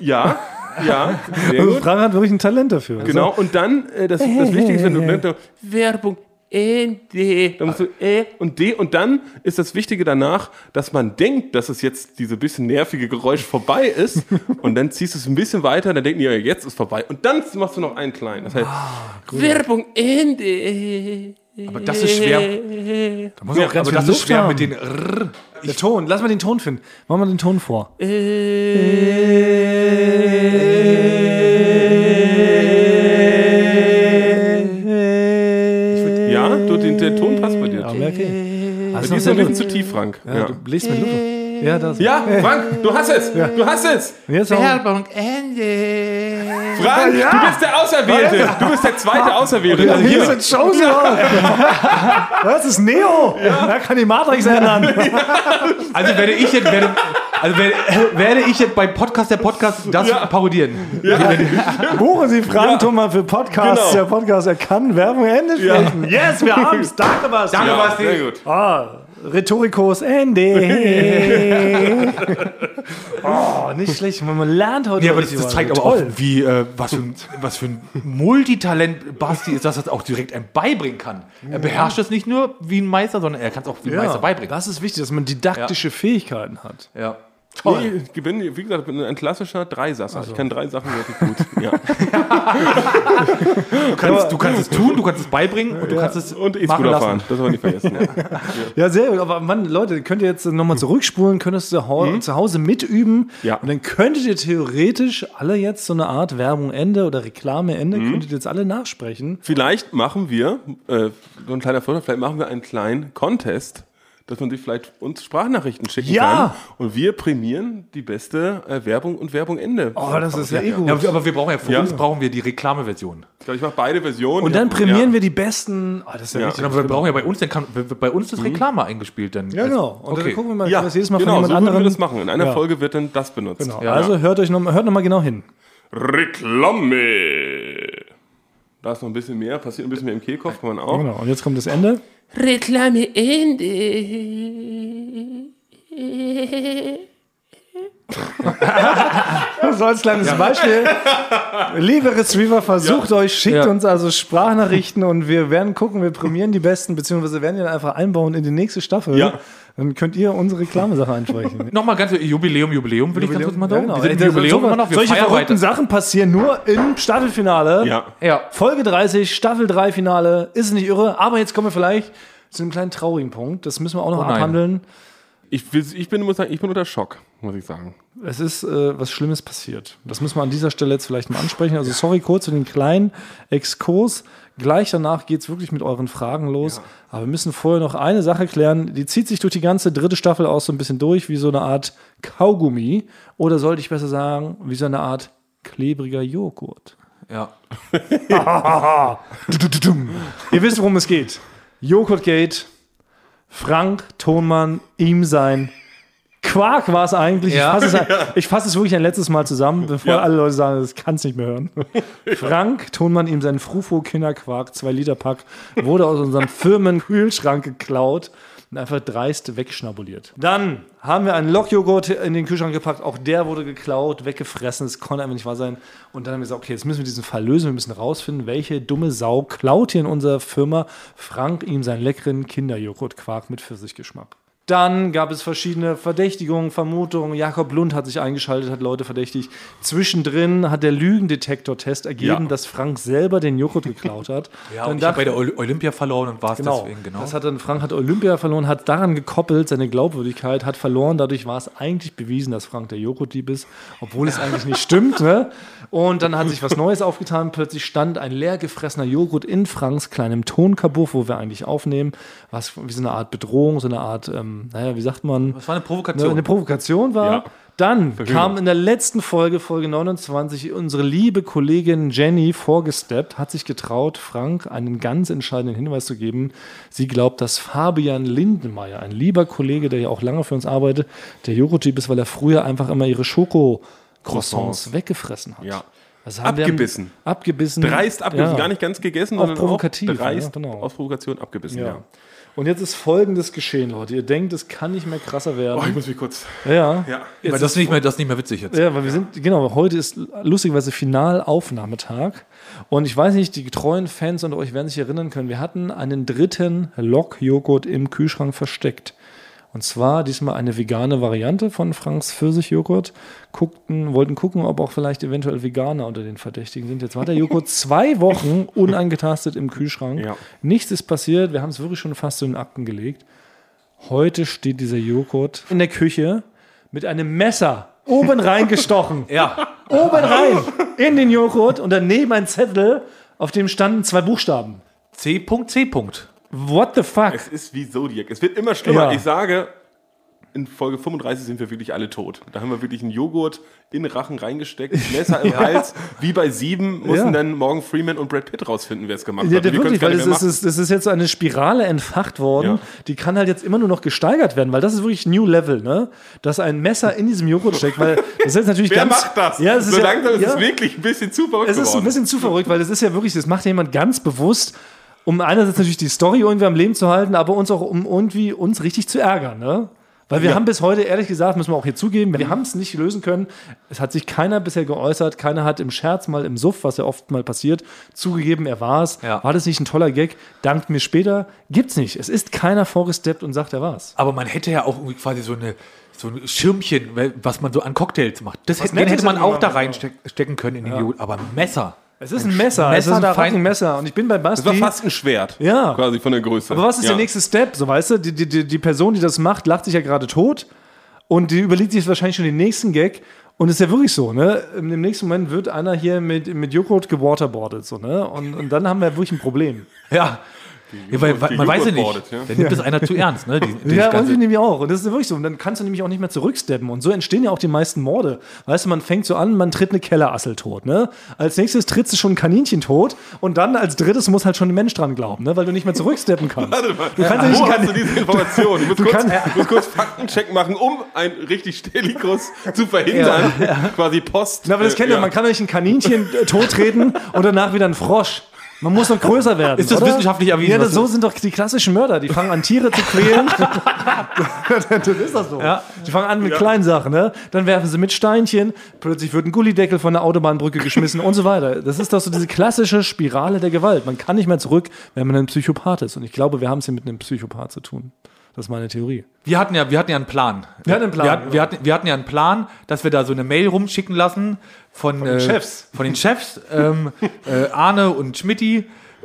D: ja, ja sehr
B: Also
D: gut.
B: Frank hat wirklich ein Talent dafür. Also,
D: Genau, und dann, äh, das, das *laughs* Wichtigste, wenn du merkst, du, Werbung, Ende, dann musst du E und D und dann ist das Wichtige danach, dass man denkt, dass es jetzt diese bisschen nervige Geräusch vorbei ist *laughs* und dann ziehst du es ein bisschen weiter, dann denken die, ja, jetzt ist vorbei und dann machst du noch einen kleinen. Das heißt, Werbung, Ende.
C: Aber das ist schwer. *laughs*
B: Da muss auch ganz
C: aber das ist
B: Luft
C: schwer
B: haben.
C: mit den Rrr.
B: Der Ton, lass mal den Ton finden. Mach mal den Ton vor. *laughs*
D: Ja, du, den, der Ton passt bei dir.
B: Ja, okay. Also
D: Die ist ein bisschen zu tief, Frank.
B: Ja,
D: Ja,
B: Du bläst mit Luft. Ja, das.
D: ja Frank, du hast es. Du hast es.
C: Werbung Ende.
D: Frank, du bist der Auserwählte. Du bist der zweite Auserwählte.
B: Ja, hier sind Shows *laughs* Das ist Neo. Da kann die Matrix ändern.
C: Also werde ich jetzt, werde, also werde, werde ich jetzt bei Podcast der Podcast das parodieren.
B: Buchen Sie Frank Thomas für Podcasts.
D: Genau.
B: Der Podcast, er kann Werbung Ende sprechen. Yes, wir *laughs* haben's. Danke, Basti.
C: Danke,
D: Ja,
C: Basti.
D: sehr gut.
B: Ah, Rhetorikos Ende. *laughs* *laughs* oh, nicht schlecht. Man lernt heute
C: Nee, aber das, das zeigt aber auch, wie, äh, was, für ein, was für ein Multitalent Basti ist, dass er es auch direkt einem beibringen kann. Er beherrscht es nicht nur wie ein Meister, sondern er kann es auch wie ein Meister beibringen.
B: Das ist wichtig, dass man didaktische Fähigkeiten hat.
C: Ja.
D: Nee, ich bin, wie gesagt, bin ein klassischer Dreisasser. Ich kann drei Sachen wirklich gut. *laughs* Ja.
C: Du, kannst, du kannst es tun, du kannst es beibringen und du kannst es
D: Und
C: machen
D: E-Scooter
C: lassen.
D: fahren. Das soll man nicht vergessen. *laughs* Ja.
B: Ja, sehr gut. Aber Mann, Leute, könnt ihr jetzt nochmal zurückspulen, könnt ihr es zu, Hau zu Hause mitüben.
D: Ja.
B: Und dann könntet ihr theoretisch alle jetzt so eine Art Werbung Ende oder Reklame Ende, könntet ihr jetzt alle nachsprechen.
D: Vielleicht machen wir, äh, so ein kleiner Vorschlag, vielleicht machen wir einen kleinen Contest, dass man sich vielleicht uns Sprachnachrichten schicken
B: Ja.
D: kann. Und wir prämieren die beste äh, Werbung und Werbung Ende.
B: Oh, das ist ja, eh gut.
C: Ja, aber wir brauchen ja für
D: Ja.
C: uns brauchen wir die Reklameversion.
D: Ich glaube, ich mache beide Versionen.
B: Und dann
D: Ja.
B: prämieren
D: ja.
B: wir die besten. Oh, das ist ja,
D: Ja.
B: richtig.
C: Aber wir brauchen ja bei uns, dann kann, bei uns das Reklame eingespielt dann.
B: Ja, genau. Und
C: Okay.
B: dann gucken wir mal,
D: Ja,
B: das jedes Mal
D: genau,
B: von
D: so
B: jemand
D: wir
B: anderem.
D: das machen. In einer
B: Ja.
D: Folge wird dann das benutzt.
B: Genau.
C: Ja.
B: Also hört euch noch, hört noch mal genau hin.
D: Reklame. Da ist noch ein bisschen mehr, passiert ein bisschen mehr im Kehlkopf, kann man auch.
B: Genau. Und jetzt kommt das Ende.
A: Reklame Ende. *laughs*
B: So als kleines Beispiel. Liebe Retriever, versucht euch, schickt
C: Ja.
B: uns also Sprachnachrichten und wir werden gucken, wir prämieren die besten, beziehungsweise werden die dann einfach einbauen in die nächste Staffel.
D: Ja.
B: Dann könnt ihr unsere Reklamesache einsprechen. *laughs*
C: Nochmal ganz Jubiläum, Jubiläum, will ich ganz kurz mal
B: Ja,
C: sagen.
B: genau.
C: Wir sind Jubiläum
B: so-
C: immer noch, wir
B: Solche verrückten
C: weiter.
B: Sachen passieren nur im Staffelfinale.
D: Ja.
C: Ja.
B: Folge 30, Staffel 3 Finale. Ist nicht irre, aber jetzt kommen wir vielleicht zu einem kleinen traurigen Punkt. Das müssen wir auch noch
C: Oh nein.
B: abhandeln.
D: Ich, ich, bin, muss sagen, ich bin unter Schock, muss ich sagen.
B: Es ist äh, was Schlimmes passiert. Das müssen wir an dieser Stelle jetzt vielleicht mal ansprechen. Also sorry kurz für den kleinen Exkurs. Gleich danach geht es wirklich mit euren Fragen los. Aber wir müssen vorher noch eine Sache klären. Die zieht sich durch die ganze dritte Staffel aus so ein bisschen durch, wie so eine Art Kaugummi. Oder sollte ich besser sagen, wie so eine Art klebriger Joghurt.
C: Ja. *laughs*
B: Ihr wisst, worum es geht. Joghurtgate, Frank, Tonmann, ihm sein. Quark war es eigentlich. *laughs*
C: Ja.
B: Ich fasse es, ich fasse es wirklich ein letztes Mal zusammen, bevor
D: Ja.
B: alle Leute sagen, das kann es nicht mehr hören. *laughs* Frank, Tonmann, ihm sein Frufo Kinderquark, 2 Liter Pack, wurde aus unserem Firmenkühlschrank geklaut und einfach dreist wegschnabuliert. Dann haben wir einen Lokjoghurt in den Kühlschrank gepackt, auch der wurde geklaut, weggefressen, das konnte einfach nicht wahr sein. Und dann haben wir gesagt, okay, jetzt müssen wir diesen Fall lösen, wir müssen rausfinden, welche dumme Sau klaut hier in unserer Firma Frank ihm seinen leckeren Kinderjoghurtquark mit Pfirsichgeschmack. Dann gab es verschiedene Verdächtigungen, Vermutungen. Jakob Lund hat sich eingeschaltet, hat Leute verdächtigt. Zwischendrin hat der Lügendetektor-Test ergeben,
D: Ja.
B: dass Frank selber den Joghurt geklaut hat. *laughs*
C: Ja,
B: Dann
C: und ich habe bei
B: dachte-
C: der Oly- Olympia verloren und war es
B: Genau.
C: deswegen, genau.
B: Das hat dann, Frank hat Olympia verloren, hat daran gekoppelt, seine Glaubwürdigkeit hat verloren. Dadurch war es eigentlich bewiesen, dass Frank der Joghurtdieb ist, obwohl es eigentlich nicht stimmt. Ne? Und dann hat sich was Neues aufgetan. Plötzlich stand ein leer gefressener Joghurt in Franks kleinem Tonkabuff, wo wir eigentlich aufnehmen, was wie so eine Art Bedrohung, so eine Art, ähm, naja, wie sagt man?
C: das war eine
B: Ne,
C: Provokation.
B: eine Provokation war.
D: Ja.
B: Dann kam in der letzten Folge, Folge 29, unsere liebe Kollegin Jenny vorgesteppt, hat sich getraut, Frank einen ganz entscheidenden Hinweis zu geben. Sie glaubt, dass Fabian Lindenmeier, ein lieber Kollege, der ja auch lange für uns arbeitet, der Joghurt-Typ ist, weil er früher einfach immer ihre Schoko-Croissants
D: Croissants.
B: weggefressen hat.
D: Ja.
B: Also
D: Abgebissen.
B: Abgebissen.
D: Dreist abgebissen,
B: Ja.
D: gar nicht ganz gegessen,
B: Auch
D: sondern
B: provokativ,
D: Auch dreist
B: ja, genau.
D: aus Provokation abgebissen, ja.
B: Ja. Und jetzt ist folgendes geschehen, Leute. Ihr denkt, es kann nicht mehr krasser
D: Oh, ich
B: werden.
D: muss mich kurz.
B: ja.
D: Ja.
C: Weil das
B: ist
C: nicht mehr, das nicht mehr witzig jetzt.
B: Ja, weil wir sind, genau, heute ist lustigerweise Finalaufnahmetag. Und ich weiß nicht, die getreuen Fans unter euch werden sich erinnern können, wir hatten einen dritten Lok-Joghurt im Kühlschrank versteckt. Und zwar diesmal eine vegane Variante von Franks Pfirsichjoghurt. Guckten, wollten gucken, ob auch vielleicht eventuell Veganer unter den Verdächtigen sind. Jetzt war der Joghurt *laughs* zwei Wochen unangetastet im Kühlschrank.
D: Ja.
B: Nichts ist passiert. Wir haben es wirklich schon fast zu den Akten gelegt. Heute steht dieser Joghurt in der Küche mit einem Messer oben reingestochen. *laughs*
C: Ja.
B: oben rein in den Joghurt und daneben ein Zettel, auf dem standen zwei Buchstaben.
C: C.
B: What the fuck?
D: Es ist wie Zodiac. Es wird immer schlimmer.
B: Ja.
D: Ich sage, in Folge 35 sind wir wirklich alle tot. Da haben wir wirklich einen Joghurt in den Rachen reingesteckt, Messer im *laughs* Hals. Wie bei sieben mussten
B: Ja.
D: dann Morgan Freeman und Brad Pitt rausfinden, wer es gemacht
B: Ja,
D: hat. können's
B: wirklich, weil
D: nicht
B: ist, ist, das ist jetzt so eine Spirale entfacht worden,
D: Ja.
B: die kann halt jetzt immer nur noch gesteigert werden, weil das ist wirklich New Level, ne? Dass ein Messer in diesem Joghurt steckt, weil das ist natürlich
D: Wer
B: ganz.
D: macht das?
B: Ja, es ist
D: so
B: ja,
D: langsam ist
B: ja,
D: es wirklich ein bisschen zu verrückt
B: Es ist ein
D: geworden.
B: bisschen zu verrückt, weil das ist ja wirklich, das macht jemand ganz bewusst, um einerseits natürlich die Story irgendwie am Leben zu halten, aber uns auch um irgendwie uns richtig zu ärgern, ne? Weil wir
D: Ja.
B: haben bis heute, ehrlich gesagt, müssen wir auch hier zugeben, wir haben es nicht lösen können. Es hat sich keiner bisher geäußert, keiner hat im Scherz mal im Suff, was ja oft mal passiert, zugegeben, er war es.
C: Ja.
B: War das nicht ein toller Gag? Dankt mir später. Gibt's nicht. Es ist keiner vorgesteppt und sagt, er war's.
C: Aber man hätte ja auch irgendwie quasi so eine so ein Schirmchen, was man so an Cocktails macht. Das hätte, hätte man auch da reinstecken können in den Joghurt. Aber ein Messer.
B: Es ist ein Messer,
C: Messer
B: es ist ein fucking. Messer. Und ich bin bei
D: Das
B: Basti.
D: war fast ein Schwert.
B: Ja.
D: Quasi von der Größe.
B: Aber was ist
D: ja.
B: der nächste Step? So, weißt du, die, die, die, die Person, die das macht, lacht sich ja gerade tot und die überlegt sich wahrscheinlich schon den nächsten Gag. Und es ist ja wirklich so, ne? Im nächsten Moment wird einer hier mit, mit Joghurt gewaterboardet, so, ne? Und, und dann haben wir wirklich ein Problem.
C: Ja. Ja weil, weil,
D: die
C: man weiß ja nicht.
D: Ja.
C: Da nimmt das einer zu ernst, ne? Die, *laughs* die
B: Ja,
C: ganze-
B: irgendwie nämlich auch. Und das ist wirklich so. Und dann kannst du nämlich auch nicht mehr zurücksteppen. Und so entstehen ja auch die meisten Morde. Weißt du, man fängt so an, man tritt eine Kellerassel tot, ne? Als nächstes trittst du schon ein Kaninchen tot. Und dann als drittes muss halt schon ein Mensch dran glauben, ne? Weil du nicht mehr zurücksteppen kannst.
D: Warte mal.
B: Du kannst ja nicht
D: Wo
B: kann-
D: hast du diese Information? *laughs* Du musst, kurz,
B: kannst-
D: du musst kurz Faktencheck machen, um einen richtig Stellikus zu verhindern. Quasi Post.
B: Na, aber das
D: äh,
B: kennt ihr,
D: ja.
B: man kann euch ein Kaninchen äh, tottreten und danach wieder ein Frosch. Man muss noch größer werden.
C: Ist das
B: oder?
C: wissenschaftlich erwiesen,
B: Ja, so sind doch die klassischen Mörder. Die fangen an, Tiere zu quälen. *laughs* das ist das so.
C: Ja.
B: Die fangen an mit kleinen Sachen. Ne? Dann werfen sie mit Steinchen. Plötzlich wird ein Gullideckel von der Autobahnbrücke geschmissen und so weiter. Das ist doch so diese klassische Spirale der Gewalt. Man kann nicht mehr zurück, wenn man ein Psychopath ist. Und ich glaube, wir haben es hier mit einem Psychopath zu tun. Das ist meine Theorie.
C: Wir hatten ja, wir hatten ja einen Plan.
B: Wir hatten einen Plan,
C: Wir hatten, wir hatten, wir hatten ja einen Plan, dass wir da so eine Mail rumschicken lassen von, von
B: den Chefs.
C: Von den Chefs, ähm, äh, Arne und Schmidti.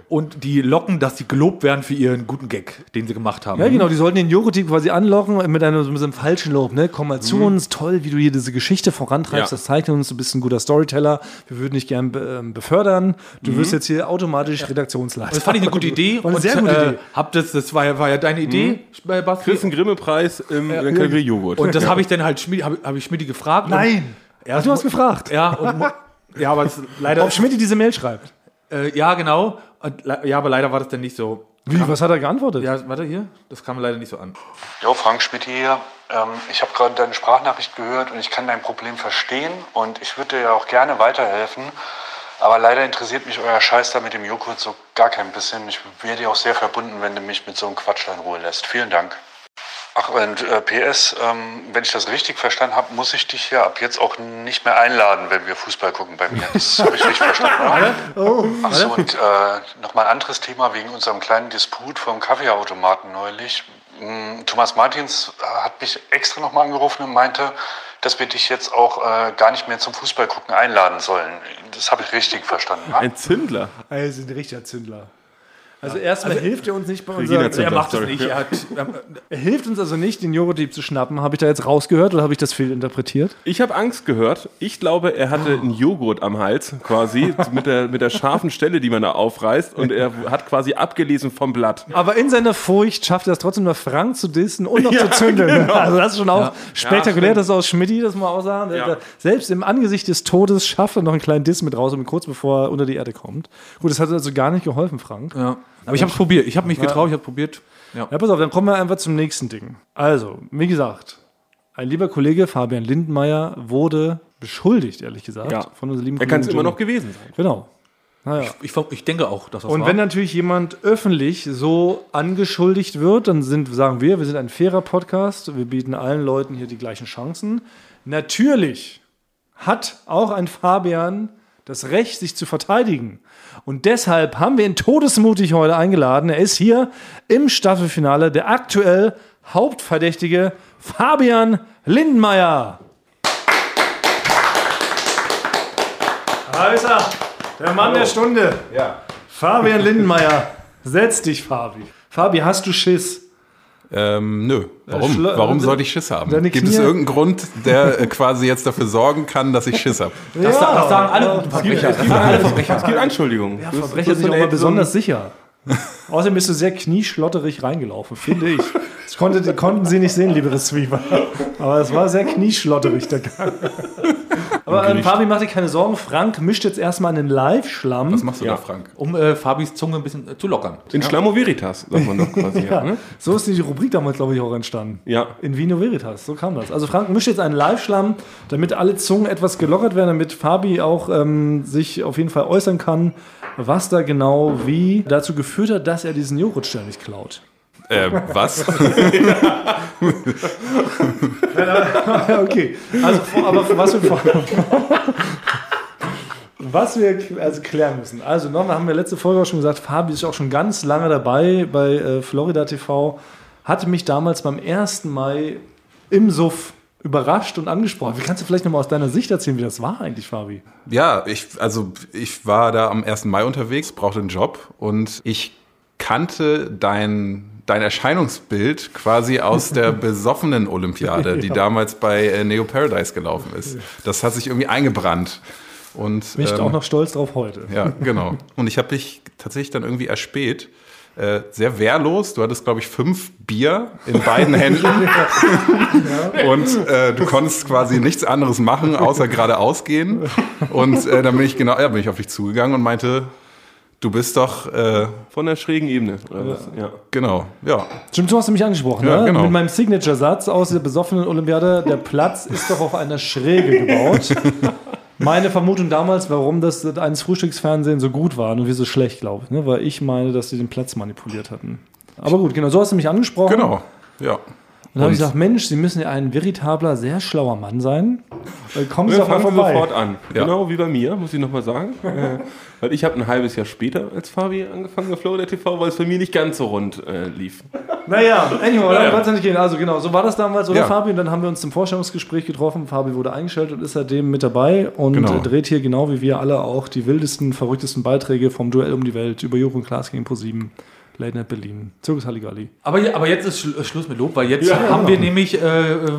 C: Und die locken, dass sie gelobt werden für ihren guten Gag, den sie gemacht haben.
B: Ja, genau, die sollten den Joghurt quasi anlocken mit einem, mit einem falschen Lob. Ne? Komm mal zu uns, toll, wie du hier diese Geschichte vorantreibst,
D: Ja.
B: das zeigt uns, du bist ein guter Storyteller, wir würden dich gern be ähm, befördern, du wirst jetzt hier automatisch Redaktionsleiter.
C: Das fand ich eine gute Idee.
B: War eine sehr gute
C: äh,
B: Idee.
C: Hab das, das war, ja- war ja deine Idee, äh, Basti.
D: Einen Grimme-Preis im ja, Kategorie Joghurt.
C: Und das habe ich dann halt Schmidti, habe hab ich Schmidti gefragt.
B: Nein!
C: Und,
B: Ach, du hast gefragt,
C: Ja, und, ja, aber es, leider.
B: ob Schmidt diese Mail schreibt.
C: Äh, ja, genau. Und, le- ja, aber leider war das dann nicht so.
B: Wie, was hat er geantwortet?
C: Ja, warte hier. Das kam leider nicht so an.
E: Jo, Frank Schmidt hier. Ähm, ich habe gerade deine Sprachnachricht gehört und ich kann dein Problem verstehen und ich würde dir ja auch gerne weiterhelfen. Aber leider interessiert mich euer Scheiß da mit dem Joghurt so gar kein bisschen. Ich wäre dir auch sehr verbunden, wenn du mich mit so einem Quatsch da in Ruhe lässt. Vielen Dank. Ach, und äh, PS, ähm, wenn ich das richtig verstanden habe, muss ich dich ja ab jetzt auch nicht mehr einladen, wenn wir Fußball gucken bei mir. Das habe ich richtig verstanden, oder? *laughs* Ach so, und äh, nochmal ein anderes Thema wegen unserem kleinen Disput vom Kaffeeautomaten neulich. Mm, Thomas Martins äh, hat mich extra nochmal angerufen und meinte, dass wir dich jetzt auch äh, gar nicht mehr zum Fußball gucken einladen sollen. Das habe ich richtig verstanden. Ne?
D: Ein Zündler.
B: Sind ein richtiger Zündler. Also erstmal hilft er uns nicht bei
D: zu-
C: Er macht es nicht. Er hat,
B: Er hilft uns also nicht, den Joghurtdieb zu schnappen. Habe ich da jetzt rausgehört oder habe ich das fehlinterpretiert?
D: Ich habe Angst gehört. Ich glaube, er hatte einen Joghurt am Hals quasi *laughs* mit der, mit der scharfen Stelle, die man da aufreißt. Und er hat quasi abgelesen vom Blatt.
B: Aber in seiner Furcht schafft er es trotzdem noch Frank zu dissen und noch zu zündeln. Also das ist schon auch spektakulär,
D: stimmt.
B: das ist aus Schmidti, das muss man auch sagen. Der-
D: Ja.
B: Selbst im Angesicht des Todes schafft er noch einen kleinen Diss mit raus, kurz bevor er unter die Erde kommt. Gut, das hat also gar nicht geholfen, Frank.
C: ja. Aber ich habe es probiert. Ich habe mich getraut, ich habe probiert. Ja.
B: Ja, pass auf, dann kommen wir einfach zum nächsten Ding. Also, wie gesagt, ein lieber Kollege, Fabian Lindenmeier, wurde beschuldigt, ehrlich gesagt,
D: Ja.
B: von unserem lieben
D: Er kann es immer noch gewesen sein.
B: Genau. Naja.
C: Ich, ich denke auch, dass das
B: Und
C: war.
B: wenn natürlich jemand öffentlich so angeschuldigt wird, dann sind, sagen wir, wir sind ein fairer Podcast, wir bieten allen Leuten hier die gleichen Chancen. Natürlich hat auch ein Fabian das Recht, sich zu verteidigen. Und deshalb haben wir ihn todesmutig heute eingeladen. Er ist hier im Staffelfinale der aktuell Hauptverdächtige Fabian Lindenmeier. Da ist er, der Mann der Stunde.
F: Ja.
B: Fabian Lindenmeier, setz dich, Fabi. Fabi, hast du Schiss?
F: Ähm, nö. Warum?
B: Schla-
F: Warum
B: de-
F: sollte ich Schiss haben?
B: deine
F: Gibt es irgendeinen Grund, der äh, quasi jetzt dafür sorgen kann, dass ich Schiss habe? *laughs*
C: das, das sagen alle guten Verbrecher. Das sagen alle Verbrecher.
D: Es gibt Anschuldigungen. Ja,
B: Verbrecher sind mal besonders sicher. Außerdem bist du sehr knieschlotterig reingelaufen, finde ich. Das konnte, konnten sie nicht sehen, liebe Receiver. Aber es war sehr knieschlotterig, der Gang. Aber ähm, Fabi, mach dir keine Sorgen. Frank mischt jetzt erstmal einen Live-Schlamm.
F: Was machst du
D: Ja.
F: da, Frank?
C: Um äh, Fabis Zunge ein bisschen äh, zu lockern.
D: In Schlammo Veritas, sagt man doch quasi. *laughs* ja.
B: Ja,
D: ne?
B: so ist die Rubrik damals, glaube ich, auch entstanden.
D: ja.
B: In Vino Veritas, so kam das. Also Frank mischt jetzt einen Live-Schlamm, damit alle Zungen etwas gelockert werden, damit Fabi auch ähm, sich auf jeden Fall äußern kann, was da genau wie dazu geführt hat, dass er diesen Joghurt ständig klaut.
F: Äh, *laughs* was?
B: Ja, okay. Also, aber was wir, vor- was wir also klären müssen. Also, nochmal haben wir letzte Folge auch schon gesagt, Fabi ist auch schon ganz lange dabei bei äh, Florida TV. Hatte mich damals beim 1. Mai im Suff überrascht und angesprochen. Wie kannst du vielleicht nochmal aus deiner Sicht erzählen, wie das war eigentlich, Fabi?
F: Ja, ich, also ich war da am 1. Mai unterwegs, brauchte einen Job und ich kannte dein, dein Erscheinungsbild quasi aus der *laughs* besoffenen Olympiade, die damals bei äh, Neo Paradise gelaufen ist. Das hat sich irgendwie eingebrannt. Und,
B: Bin ich
F: ähm,
B: auch noch stolz drauf heute.
F: Ja, genau. Und ich habe dich tatsächlich dann irgendwie erspäht. Äh, sehr wehrlos. Du hattest, glaube ich, fünf Bier in beiden *laughs* Händen. *laughs* Und äh, du konntest quasi nichts anderes machen, außer geradeaus gehen. Und äh, dann bin ich genau, ja, bin ich auf dich zugegangen und meinte, du bist doch, äh,
D: Von der schrägen Ebene. Ja.
F: genau, ja.
B: Stimmt, du hast mich angesprochen,
F: Ja,
B: ne?
F: genau.
B: Mit meinem Signature-Satz aus der besoffenen Olympiade, der Platz ist doch auf einer Schräge gebaut. *laughs* Meine Vermutung damals, warum das eines Frühstücksfernsehen so gut war und wir so schlecht, glaube ich, ne? weil ich meine, dass sie den Platz manipuliert hatten. Aber gut, genau, so hast du mich angesprochen.
F: Genau, ja.
B: Und dann habe ich gesagt, Mensch, Sie müssen ja ein veritabler, sehr schlauer Mann sein. Kommen Sie
D: Wir
B: doch mal
D: fangen
B: vorbei.
D: sofort an.
F: Ja.
D: Genau wie bei mir, muss ich nochmal sagen. *laughs* äh, weil ich habe ein halbes Jahr später als Fabi angefangen bei Florida TV, weil es bei mir nicht ganz so rund äh, lief.
B: Naja, anyhow, dann kann es ja nicht gehen. Also genau, so war das damals, oder
F: Ja.
B: Fabi? Und dann haben wir uns zum Vorstellungsgespräch getroffen. Fabi wurde eingestellt und ist seitdem mit dabei und
F: Genau.
B: dreht hier genau wie wir alle auch die wildesten, verrücktesten Beiträge vom Duell um die Welt über und Klaas gegen ProSieben, Late Night Berlin, Zirkus Halligalli.
C: Aber, ja- aber jetzt ist Schlu- Schluss mit Lob, weil jetzt haben wir nämlich äh, äh,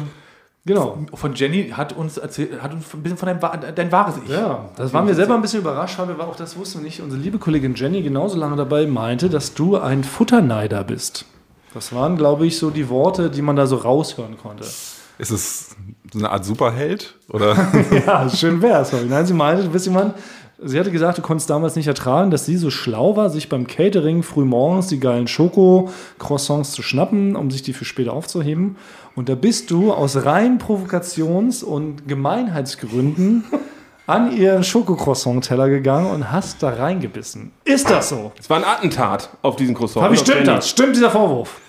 B: Genau.
C: von Jenny hat uns erzählt, hat uns ein bisschen von deinem, dein wahres Ich.
B: Ja, das waren wir selber ein bisschen überrascht, weil wir auch das wussten wir nicht. Unsere liebe Kollegin Jenny genauso lange dabei meinte, dass du ein Futterneider bist. Das waren, glaube ich, so die Worte, die man da so raushören konnte.
F: Ist es so eine Art Superheld? Oder? *laughs*
B: Ja, schön wär's. Nein, sie meinte, du bist jemand, sie hatte gesagt, du konntest damals nicht ertragen, dass sie so schlau war, sich beim Catering früh morgens die geilen Schoko-Croissants zu schnappen, um sich die für später aufzuheben. Und da bist du aus reinen Provokations- und Gemeinheitsgründen *laughs* an ihren Schokocroissant-Teller gegangen und hast da reingebissen. Ist das so?
D: Es war ein Attentat auf diesen Croissant. Auf
B: stimmt das? Stimmt dieser Vorwurf?